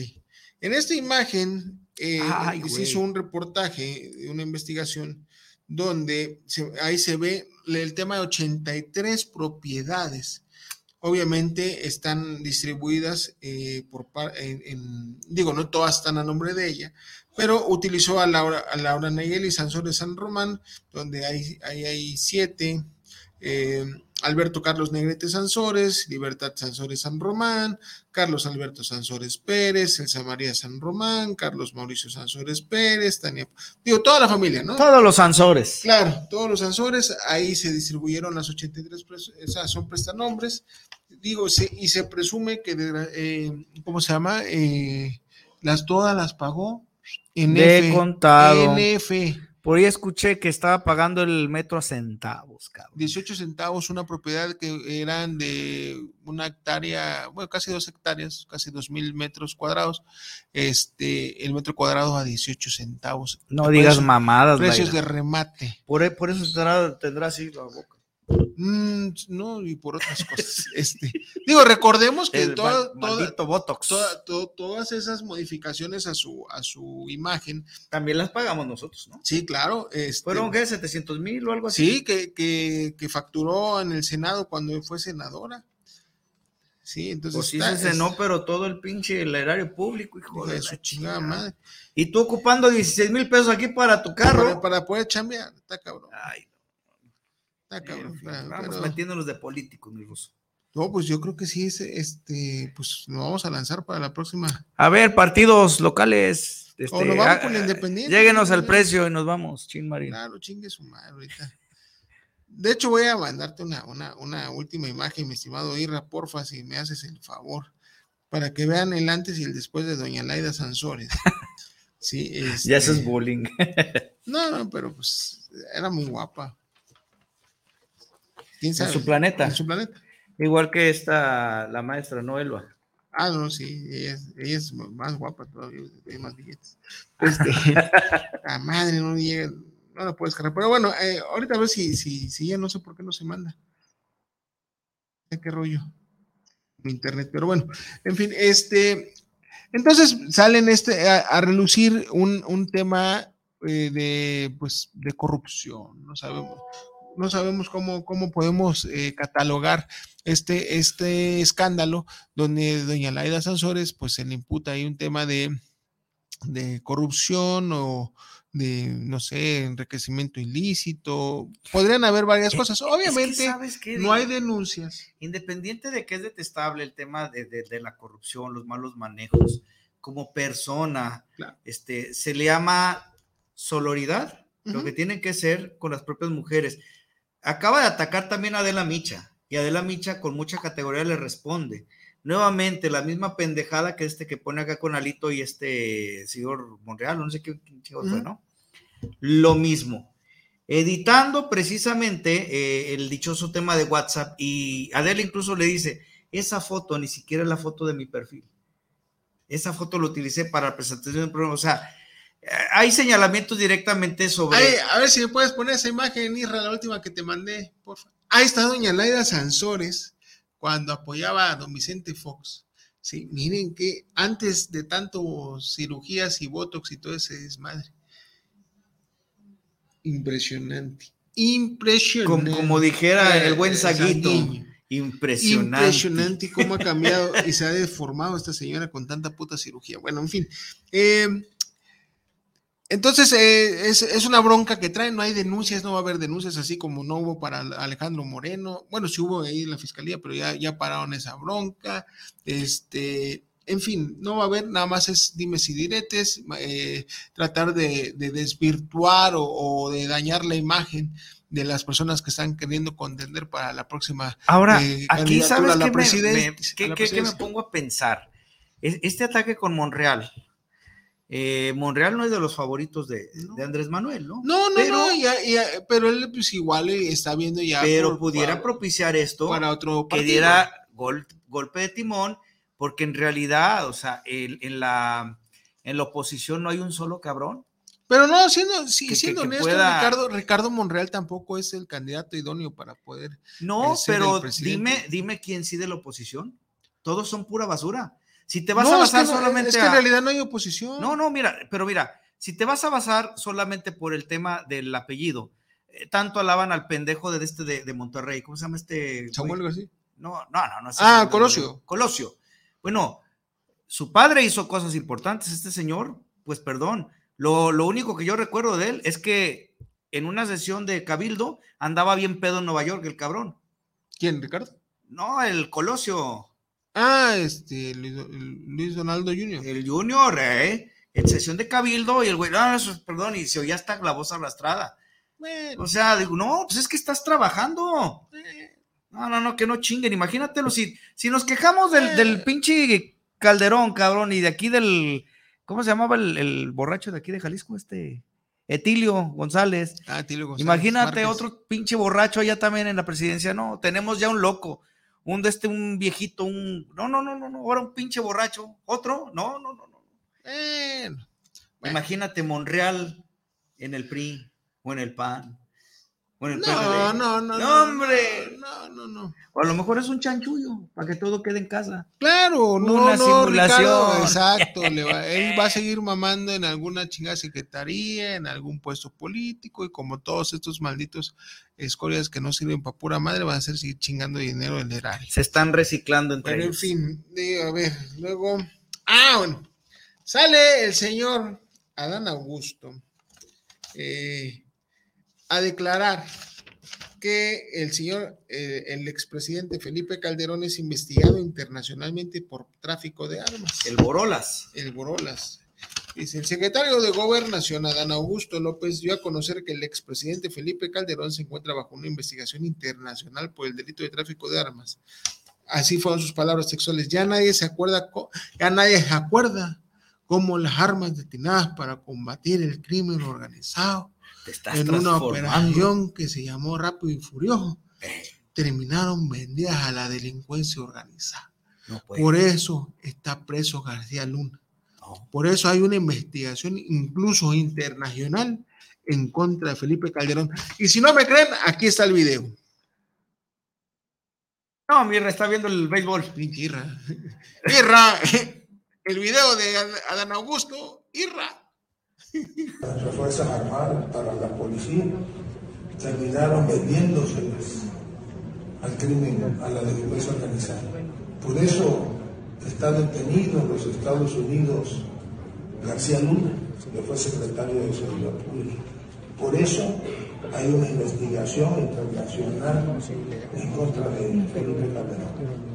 En esta imagen eh, se hizo un reportaje, una investigación, donde ahí se ve el tema de 83 propiedades. Obviamente están distribuidas eh, por en, digo, no todas están a nombre de ella, pero utilizó a Laura, a Laura Nayeli Sansores San Román, donde hay, hay, siete, eh, Alberto Carlos Negrete Sansores, Libertad Sansores San Román, Carlos Alberto Sansores Pérez, Elsa María San Román, Carlos Mauricio Sansores Pérez, Tania, digo, toda la familia, ¿no? Todos los Sansores. Claro, todos los Sansores, ahí se distribuyeron las 83, o sea, son prestanombres, digo, y se presume que, eh, ¿cómo se llama? Eh, las todas las pagó de contado. Por ahí escuché que estaba pagando el metro a centavos, cabrón. 18 centavos, una propiedad que eran de una hectárea, bueno, casi dos hectáreas, casi dos mil metros cuadrados. Este, el metro cuadrado a 18 centavos. No digas mamadas, Precios de remate. Por, por eso tendrá, tendrá así la boca. Mm, no, y por otras cosas. Este, digo, recordemos que toda- toda- Botox. todas esas modificaciones a su, a su imagen. También las pagamos nosotros, ¿no? Sí, claro. Este, ¿Fueron qué? ¿700 mil o algo así? Sí, que, que, que facturó en el Senado cuando fue senadora. Sí, entonces. Pues sí está- se cenó, es- pero todo el pinche el erario público, hijo de su chingada chingada. madre. Y tú ocupando 16 mil pesos aquí para tu carro. Para, para poder chambear, está cabrón. Ay, Está cabrón. vamos pero- metiéndonos de políticos, mi ruso. No, pues yo creo que sí, es, este, pues lo vamos a lanzar para la próxima. A ver, partidos locales. Este, O nos vamos ah, con la Independiente. Lléguenos al precio y nos vamos, chin Marín. Claro, chingue su madre ahorita. De hecho, voy a mandarte una, una, una última imagen, mi estimado Irra, porfa, si me haces el favor, para que vean el antes y el después de Doña Laida Sansores. Sí, Ya eso este, es bullying. No, no, pero pues era muy guapa. ¿Quién En su planeta. En su planeta. Igual que esta, la maestra Noelva. Ah, no, sí, ella es, ella es más guapa todavía, tiene más billetes. Este, la madre no llega, no la puedes cargar. Pero bueno, eh, ahorita a ver si, si, si ya no sé por qué no se manda. ¿Qué rollo? Mi internet, pero bueno, en fin, este, entonces salen este, a, a relucir un, un tema eh, de, pues, de corrupción, no sabemos, no sabemos cómo, cómo podemos eh, catalogar este, este escándalo donde doña Laida Sansores pues se le imputa ahí un tema de, de corrupción o de, no sé, enriquecimiento ilícito. Podrían haber varias Eh, cosas. es que, Obviamente ¿sabes qué? no hay denuncias. Independiente de que es detestable el tema de, de- de la corrupción, los malos manejos, como persona, Claro. este, se le llama soloridad, lo que tienen que ser con las propias mujeres. Acaba de atacar también a Adela Micha, y Adela Micha con mucha categoría le responde. Nuevamente, la misma pendejada que este que pone acá con Alito y este señor Monreal, no sé qué, fue, Ujú. ¿no? Lo mismo. Editando precisamente eh, el dichoso tema de WhatsApp y Adela incluso le dice, esa foto ni siquiera es la foto de mi perfil. Esa foto lo utilicé para la presentación de un programa. O sea, hay señalamientos directamente sobre... Ay, a ver si me puedes poner esa imagen, Isra, la última que te mandé, por favor. Ahí está doña Laida Sansores cuando apoyaba a don Vicente Fox. Sí, miren que antes de tanto cirugías y botox y todo ese desmadre. Impresionante. Impresionante. como, como dijera el buen Eh, Saguito, impresionante. Impresionante cómo ha cambiado y se ha deformado esta señora con tanta puta cirugía. Bueno, en fin. Eh, entonces, eh, es, es una bronca que trae, no hay denuncias, no va a haber denuncias, así como no hubo para Alejandro Moreno. Bueno, sí hubo ahí en la fiscalía, pero ya, ya pararon esa bronca. Este, en fin, no va a haber, nada más es dimes y diretes, eh, tratar de, de desvirtuar o, o de dañar la imagen de las personas que están queriendo contender para la próxima Ahora, eh, aquí sabes que me, me- qué- qué me pongo a pensar. Es- Este ataque con Monreal. Eh, Monreal no es de los favoritos de, de Andrés Manuel, ¿no? No, no, pero, no, ya- ya- pero él pues igual eh, está viendo ya. pero por- pudiera para- propiciar esto para otro que diera gol- golpe de timón, porque en realidad, o sea, el- en, la, en la oposición no hay un solo cabrón. Pero no, siendo, sí, que- que- siendo que honesto, pueda- Ricardo, Ricardo Monreal tampoco es el candidato idóneo para poder. No, eh, ser pero dime, dime quién sí de la oposición. Todos son pura basura. Si te vas No, a es que basar no, solamente es que en realidad no hay oposición. No, no, mira, pero mira, si te vas a basar solamente por el tema del apellido, eh, tanto alaban al pendejo de este de, de Monterrey, ¿cómo se llama este? Samuel? García. No, no, no, no. es Ah, Colosio. Colosio. Bueno, su padre hizo cosas importantes, este señor, pues perdón. Lo, lo único que yo recuerdo de él es que en una sesión de Cabildo andaba bien pedo en Nueva York, el cabrón. ¿Quién, Ricardo? No, el Colosio. Ah, este, Luis, Luis Donaldo Jr. El Junior, ¿eh? En sesión de Cabildo y el güey, es- perdón, y se oía hasta la voz arrastrada. Bueno, O sea, digo, no, pues es que estás trabajando. No, no, no, que no chinguen. Imagínatelo, si, si nos quejamos del, del pinche Calderón, cabrón, y de aquí del, ¿cómo se llamaba el, el borracho de aquí de Jalisco? Este, Etilio González. ah, Tilio González Imagínate Márquez. otro pinche borracho allá también en la presidencia. No, tenemos ya un loco, un de este, un viejito, un, no, no, no, no, no, ahora un pinche borracho. Otro, no, no, no, no. Bueno, Imagínate Monreal en el PRI o en el PAN. Bueno, el No, PRD. no, no, No, hombre. No, no, no. O a lo mejor es un chanchullo, para que todo quede en casa. Claro, no, Una no, simulación. Ricardo, exacto. le va- él va a seguir mamando en alguna chingada secretaría, en algún puesto político, y como todos estos malditos escorias que no sirven para pura madre, van a hacer seguir chingando dinero del erario. Se están reciclando entre Pero en ellos. fin, digo, a ver, luego. Ah, bueno. Sale el señor Adán Augusto eh, a declarar que el señor, eh, el expresidente Felipe Calderón es investigado internacionalmente por tráfico de armas. El Borolas. El Borolas. Dice, el secretario de Gobernación, Adán Augusto López, dio a conocer que el expresidente Felipe Calderón se encuentra bajo una investigación internacional por el delito de tráfico de armas. Así fueron sus palabras sexuales. Ya nadie se acuerda, ya nadie se acuerda cómo las armas destinadas para combatir el crimen organizado Te estás en una operación que se llamó Rápido y Furioso terminaron vendidas a la delincuencia organizada. No. Por eso está preso García Luna. Por eso hay una investigación incluso internacional en contra de Felipe Calderón. Y si no me creen, aquí está el video. No, Mirra está viendo el béisbol. Pinche Irra. Irra, el video de Adán Augusto, Irra. Las Fuerzas Armadas, para la policía, terminaron vendiéndoselas al crimen, a la delincuencia organizada. Por eso está detenido en los Estados Unidos García Luna, que fue secretario de Seguridad Pública. Por eso hay una investigación internacional en contra de Felipe Calderón.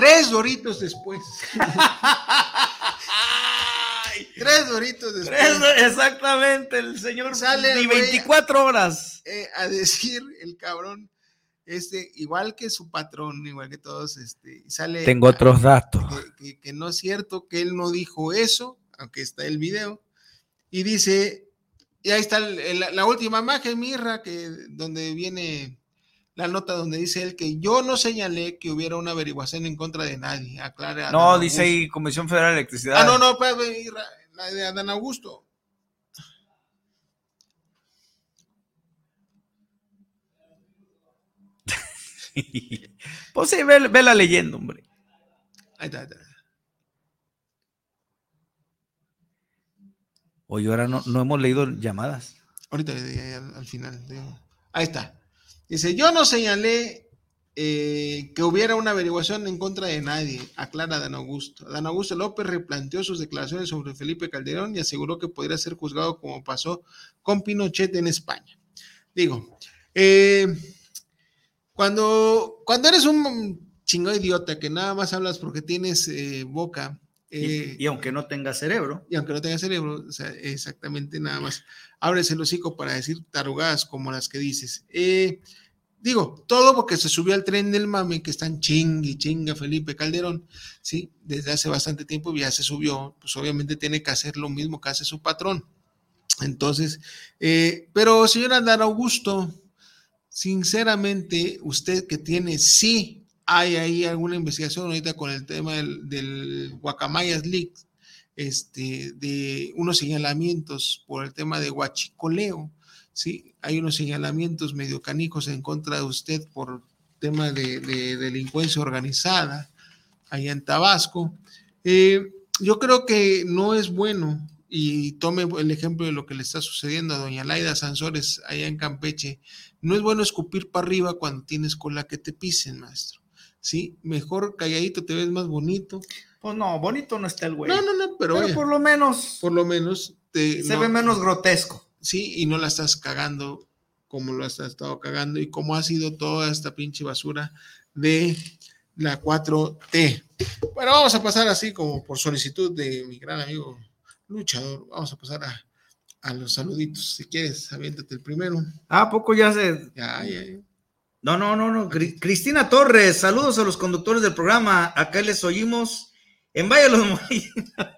Tres doritos después. Tres doritos después. Tres- exactamente, el señor Sale ni el güey 24 horas. eh, a decir el cabrón, este, igual que su patrón, igual que todos, este, sale Tengo otros datos. que, que- que no es cierto, que él no dijo eso, aunque está el video, y dice, y ahí está el- el- la última imagen, Mirra, que donde viene la nota donde dice él que yo no señalé que hubiera una averiguación en contra de nadie, aclara. No, dice ahí Comisión Federal de Electricidad. Ah, no, no, la de Adán Augusto. Pues sí, ve, ve la leyenda, hombre. Ahí está, ahí está. Oye, ahora no, no hemos leído llamadas. Ahorita al, al final. Ahí está. Dice, yo no señalé eh, que hubiera una averiguación en contra de nadie, aclara Dan Augusto. Dan Augusto López replanteó sus declaraciones sobre Felipe Calderón y aseguró que podría ser juzgado como pasó con Pinochet en España. Digo, eh, cuando, cuando eres un chingón idiota que nada más hablas porque tienes eh, boca, y, y aunque no tenga cerebro. y aunque no tenga cerebro, o sea, exactamente nada más, abres el hocico para decir tarugadas como las que dices. Eh, digo, todo porque se subió al tren del mame que están chingue chinga Felipe Calderón, ¿sí? Desde hace bastante tiempo ya se subió, pues obviamente tiene que hacer lo mismo que hace su patrón. Entonces, eh, pero señora Andar Augusto, sinceramente, usted que tiene, sí, hay ahí alguna investigación ahorita con el tema del, del Guacamayas League, este, de unos señalamientos por el tema de huachicoleo, ¿sí? Hay unos señalamientos medio canijos en contra de usted por tema de, de delincuencia organizada allá en Tabasco. Eh, yo creo que no es bueno, y tome el ejemplo de lo que le está sucediendo a doña Laida Sansores allá en Campeche, no es bueno escupir para arriba cuando tienes cola que te pisen, maestro. Sí, mejor calladito te ves más bonito. Pues no, bonito no está el güey. No, no, no, pero, Pero oye, por lo menos por lo menos te, se no- ve menos grotesco. Sí, y no la estás cagando como lo has estado cagando y como ha sido toda esta pinche basura de la 4T. Bueno, vamos a pasar así como por solicitud de mi gran amigo luchador. Vamos a pasar a, a los saluditos. Si quieres, aviéntate el primero. Ah, ¿a poco ya se. Ya, ya, ya. No, no, no, no. Cri- Cristina Torres, saludos a los conductores del programa. Acá les oímos en Valle de los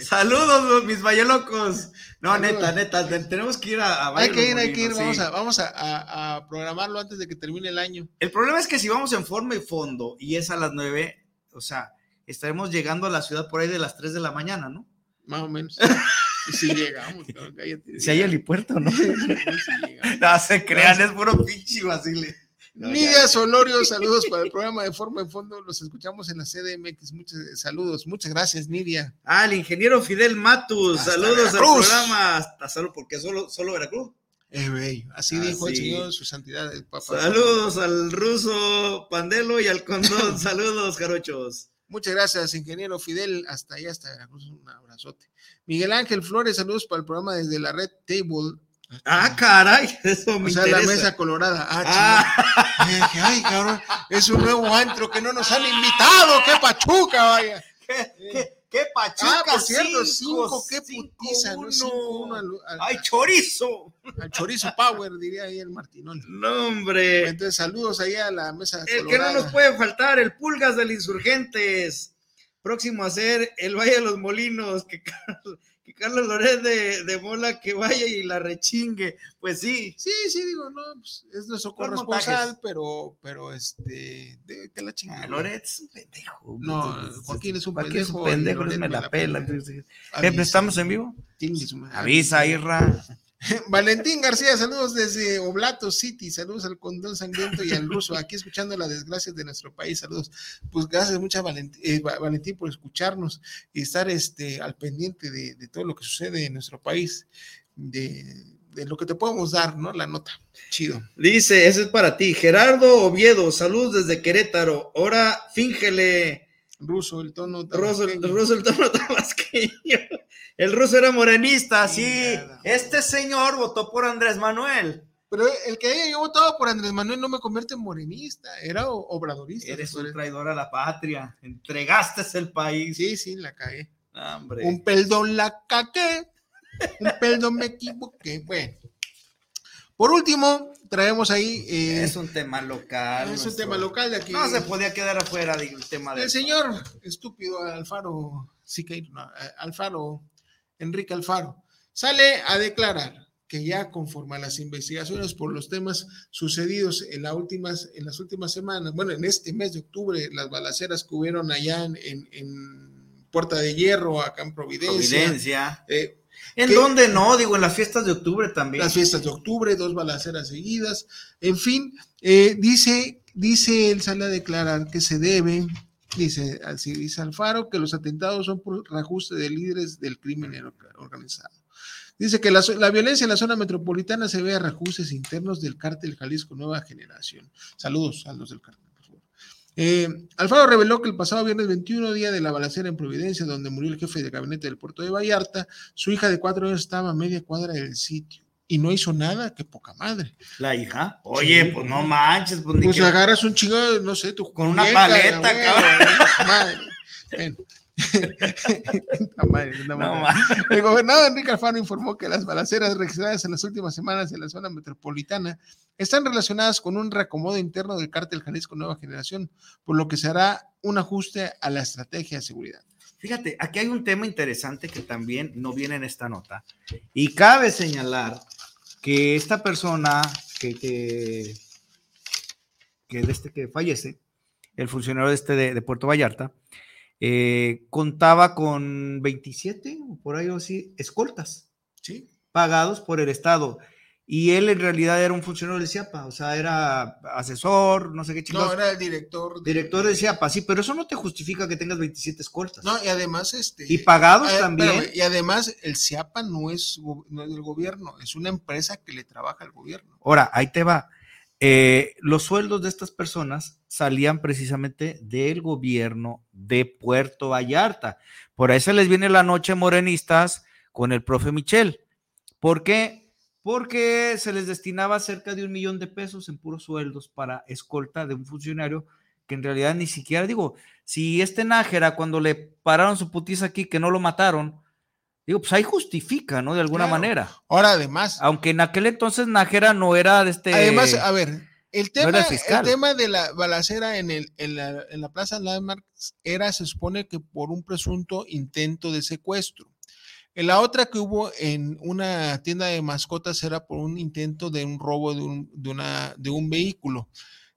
saludos, los- mis vallelocos. No, neta, neta, te- tenemos que ir a, a Hay que ir, hay que ir. Vamos, a, vamos a, a- a programarlo antes de que termine el año. El problema es que si vamos en forma y fondo y es a las 9, o sea, estaremos llegando a la ciudad por ahí de las 3 de la mañana, ¿no? Más o menos. Si llegamos, no, cállate. Si hay helipuerto, ¿no? Llegamos. No se crean, es puro pinche vacile. No. Nidia Solorio, saludos para el programa de Forma en Fondo. Los escuchamos en la CDMX. Muchos saludos. Muchas gracias, Nidia. Ah, el ingeniero Fidel Matus, Hasta saludos al programa. Hasta solo, porque solo, solo Veracruz. Eh, güey, así Ah, dijo el. Señor, su santidad, el Papa. Saludos al ruso Pandelo y al condón. saludos, jarochos. Muchas gracias, ingeniero Fidel. Hasta allá, hasta Veracruz. Un abrazote. Miguel Ángel Flores, saludos para el programa desde la Red Table. Ah, caray, eso me O sea, la mesa colorada. Ah, Ah. chingada. Y dije, ay, cabrón, es un nuevo antro que no nos han invitado. ¡Qué pachuca, vaya! ¿Qué, qué pachuca? Ah, por cierto, Cinco, cinco, qué cinco, putiza, ¿no? uno. Cinco, uno al, al- ¡Ay, chorizo! al chorizo power, diría ahí el Martinón. No, hombre. Entonces, saludos ahí a la mesa El que no nos puede faltar, el Pulgas del Insurgentes. Próximo a ser el Valle de los Molinos, que Carlos, que Carlos Loret de, de Mola que vaya y la rechingue. Pues sí. Sí, sí, digo, no, pues, es nuestro corresponsal, pero, pero este, de, que la chingada. Ah, Loret es un pendejo. No, Joaquín es un Joaquín es un pendejo pendejo, me la la pela. pela. entonces, Avisa. ¿qué, ¿Estamos en vivo? Avisa, Irra. Valentín García, saludos desde Oblato City, saludos al condón sangriento y al ruso, aquí escuchando las desgracias de nuestro país, saludos. Pues gracias muchas Valentín, eh, Va- Valentín por escucharnos y estar este, al pendiente de, todo lo que sucede en nuestro país, de, lo que te podemos dar, ¿no? La nota. Chido. Dice, ese es para ti. Gerardo Oviedo, saludos desde Querétaro. Ahora fíngele. Ruso, el tono. Ruso, el ruso, el tono tabasqueño. El ruso era morenista, sí. Este señor votó por Andrés Manuel. Pero el que haya yo votado por Andrés Manuel no me convierte en morenista, era obradorista. Eres un traidor a la patria. Entregaste el país. Sí, sí, la cagué. Hombre. Un perdón la cagué. Un perdón me equivoqué. Bueno. Por último, traemos ahí. eh, es un tema local. es un nuestro. tema local de aquí. No se podía quedar afuera del tema del El señor estúpido Alfaro, Siqueiro, no, eh, Alfaro, Enrique Alfaro, sale a declarar que ya conforme a las investigaciones por los temas sucedidos en, las últimas, en las últimas semanas, bueno, en este mes de octubre, las balaceras que hubieron allá en, en- en Puerta de Hierro, acá en Providencia. Providencia. eh, ¿En que- dónde no? Digo, en las fiestas de octubre también. las fiestas de octubre, dos balaceras seguidas, en fin, eh, dice, dice él sale a declarar que se debe, dice, así dice Alfaro, que los atentados son por reajuste de líderes del crimen or- organizado. Dice que la, la violencia en la zona metropolitana se ve a reajustes internos del cártel Jalisco Nueva Generación. Saludos a los del cártel. Eh, Alfaro reveló que el pasado viernes 21, día de la balacera en Providencia, donde murió el jefe de gabinete del puerto de Vallarta, su hija de cuatro años estaba a media cuadra del sitio y no hizo nada, que poca madre. La hija. Oye, Sí. pues no manches. Pues, Pues agarras un chingo, no sé, tu Con una paleta, cabrón. madre. Bueno. Madre, No madre. El gobernador Enrique Alfaro informó que las balaceras registradas en las últimas semanas en la zona metropolitana están relacionadas con un reacomodo interno del cártel Jalisco Nueva Generación, por lo que se hará un ajuste a la estrategia de seguridad. Fíjate, aquí hay un tema interesante que también no viene en esta nota. Y cabe señalar que esta persona que, que, que este que fallece, el funcionario este de, de Puerto Vallarta, eh, contaba con 27 o por ahí o así escoltas Sí. pagados por el Estado. Y él en realidad era un funcionario del CIAPA, o sea, era asesor, no sé qué chingados. No, era el director. de- Director del CIAPA, sí, pero eso no te justifica que tengas 27 escoltas. No, y además, este. Y pagados eh, también. espérame, y además, el CIAPA no es, no es del gobierno, es una empresa que le trabaja al gobierno. Ahora, ahí te va. Eh, los sueldos de estas personas salían precisamente del gobierno de Puerto Vallarta. Por ahí se les viene la noche morenistas con el profe Michel. ¿Por qué? Porque se les destinaba cerca de un millón de pesos en puros sueldos para escolta de un funcionario que en realidad ni siquiera, digo, si este Nájera cuando le pararon su putiza aquí, que no lo mataron, digo, pues ahí justifica, ¿no? De alguna Claro. manera. Ahora, además, Aunque en aquel entonces Nájera no era de este. Además, a ver, el no tema, el tema de la balacera en, el, en, la, en la Plaza Landmarks era, se supone que por un presunto intento de secuestro. En la otra que hubo en una tienda de mascotas era por un intento de un robo de un, de una, de un vehículo.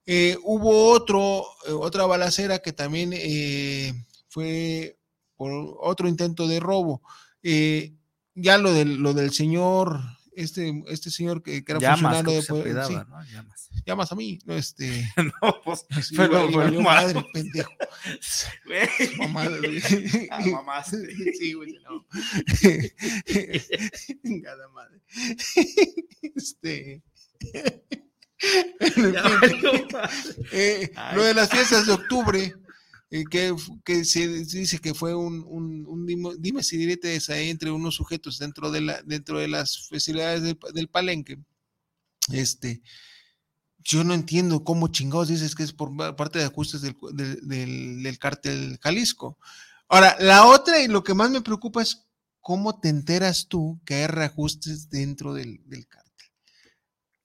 Eh, hubo otro, eh, otra balacera que también eh, fue por otro intento de robo. Eh, ya lo del, lo del señor, este, este señor que, que era Llamas, funcionario de sí, ¿no? Llamas. llamas a mí, no este. No, pues, sí, pero yo, malo. madre, pendejo. Ah, mamaste. Sí, güey, no. Chingada madre. Este. Ya eh, lo de las fiestas de octubre, que, f- que se dice que fue un, un, dimes y diretes ahí entre unos sujetos dentro de, la, dentro de las festividades del, del palenque. Este, yo no entiendo cómo chingados dices que es por pa- parte de ajustes del, del, del, del cártel Jalisco. Ahora, la otra y lo que más me preocupa es cómo te enteras tú que hay reajustes dentro del, del cártel.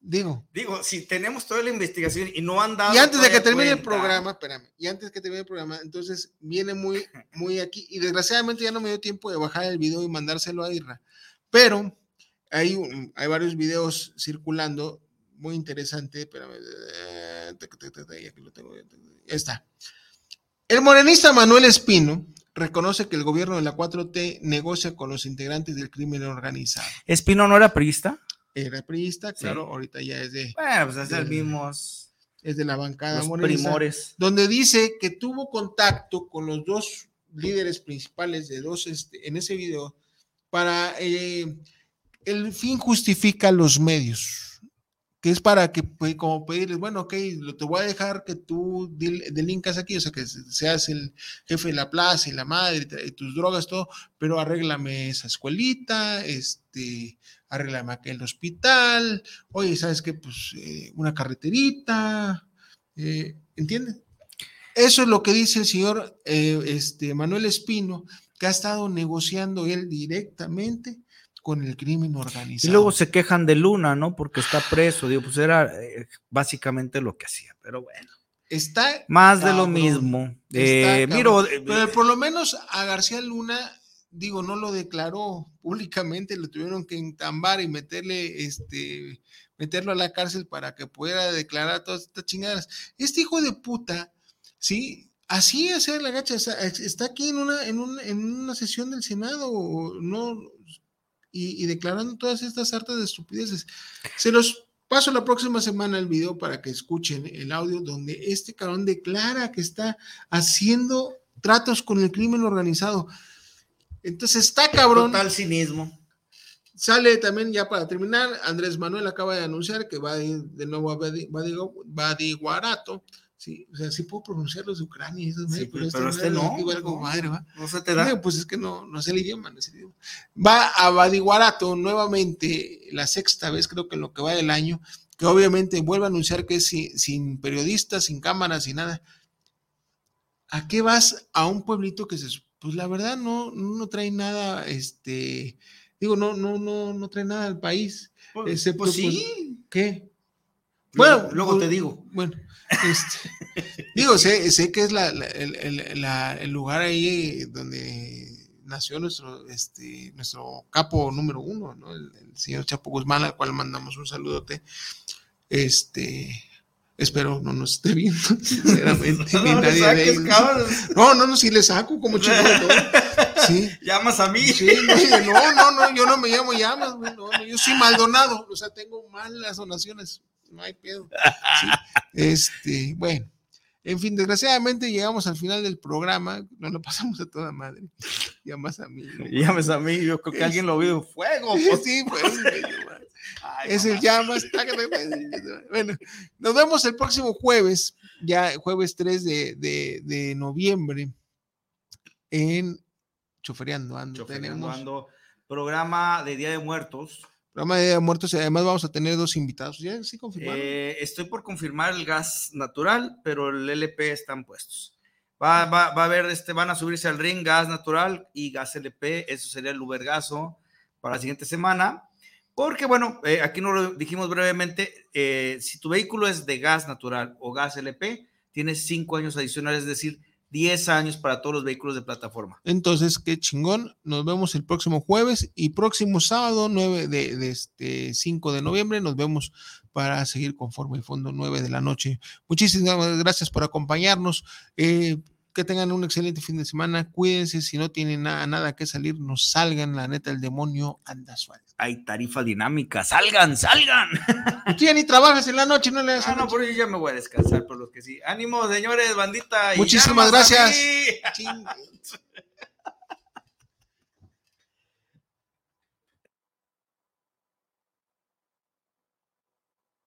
Digo, Digo, si tenemos toda la investigación y no han dado. y antes de que termine el programa, espérame, y antes que termine el programa, entonces viene muy, muy aquí, y desgraciadamente ya no me dio tiempo de bajar el video y mandárselo a Irra, pero hay, un- hay varios videos circulando, muy interesante, espérame, aquí lo tengo, ya está. El morenista Manuel Espino reconoce que el gobierno de la 4T negocia con los integrantes del crimen organizado. ¿Espino no era priista? Era priista, Sí. claro, ahorita ya es de... Bueno, pues es el mismos. es de la bancada primores. donde dice que tuvo contacto con los dos líderes principales de dos este, en ese video para eh, el fin justifica los medios que es para que pues, como pedirles bueno ok lo te voy a dejar que tú del- delincas aquí o sea que seas el jefe de la plaza y la madre y tus drogas todo pero arréglame esa escuelita este arréglame aquel hospital oye sabes qué pues eh, una carreterita eh, ¿entiendes? Eso es lo que dice el señor eh, este, Manuel Espino, que ha estado negociando él directamente con el crimen Y organizado. luego se quejan de Luna, ¿no? Porque está preso. Digo, pues era eh, básicamente lo que hacía. Pero bueno. Está Más de lo mismo. Eh, miro, Pero por lo menos a García Luna, digo, no lo declaró públicamente, lo tuvieron que entambar y meterle, este, meterlo a la cárcel para que pudiera declarar todas estas chingadas. Este hijo de puta, sí, así hacer la gacha, está, aquí en una, en, un- en una sesión del Senado, no, y, y declarando todas estas hartas de estupideces. Se los paso la próxima semana el video para que escuchen el audio donde este cabrón declara que está haciendo tratos con el crimen organizado. Entonces está cabrón. Total cinismo. Sale también, ya para terminar, Andrés Manuel acaba de anunciar que va a ir de nuevo a Badi- Badi- Badiguarato. Sí, o sea, sí puedo pronunciar los de Ucrania. Sí, pero pero este este no, Igual como no. madre, ¿va? No se te da. Pues es que no, no sé el idioma, no sé el idioma. Va a Badiguarato nuevamente, la sexta vez creo que en lo que va del año, que obviamente vuelve a anunciar que es sin, sin periodistas, sin cámaras, sin nada. ¿A qué vas a un pueblito que se, pues la verdad no, no trae nada, este, digo, no, no, no, no trae nada al país. Pues- excepto, pues sí. ¿Qué? Bueno, luego pues, te digo. Bueno, este, digo, sé, sé que es la, la- el, el- la- el lugar ahí donde nació nuestro, este, nuestro capo número uno, ¿no? El, el señor Chapo Guzmán, al cual mandamos un saludote. Este, espero no nos esté viendo, sinceramente. No ni le nadie de saques, cabrón. No, no, no, sí le saco como chico de. Sí. Llamas a mí. Sí, no, no, no, no, yo no me llamo llamas, no, no, yo soy Maldonado, o sea, tengo malas donaciones, no hay pedo. Sí, Este, bueno, en fin, desgraciadamente llegamos al final del programa, nos lo pasamos a toda madre, llamas a mí. ¿no? Llames a mí. Yo creo que alguien lo vio. Fuego. Pues. sí, pues, güey, es el llamas. pues, Bueno, nos vemos el próximo jueves, ya jueves 3 de, de, de noviembre, en Chofereando Ando. Chofereando Tenemos Ando, programa de Día de Muertos. programa de Día de Muertos y además vamos a tener dos invitados. ¿Ya sí confirmaron? Eh, estoy por confirmar el gas natural, pero el LP están puestos. Va, va, va a haber, este, van a subirse al ring gas natural y gas LP. Eso sería el Ubergazo para la siguiente semana. Porque, bueno, eh, aquí nos lo dijimos brevemente, eh, si tu vehículo es de gas natural o gas LP, tienes cinco años adicionales, es decir, 10 años para todos los vehículos de plataforma. Entonces, qué chingón. Nos vemos el próximo jueves y próximo sábado, 9 de, este 5 de noviembre, nos vemos para seguir con Forma y Fondo 9 de la noche. Muchísimas gracias por acompañarnos. Eh, que tengan un excelente fin de semana. Cuídense, si no tienen nada, nada que salir, no salgan, la neta, el demonio anda suave. Hay tarifa dinámica, salgan, salgan. Tú ya ni trabajas en la noche, no le das Ah, no, por eso ya me voy a descansar, por los que sí. Ánimo, señores, bandita. y Muchísimas gracias.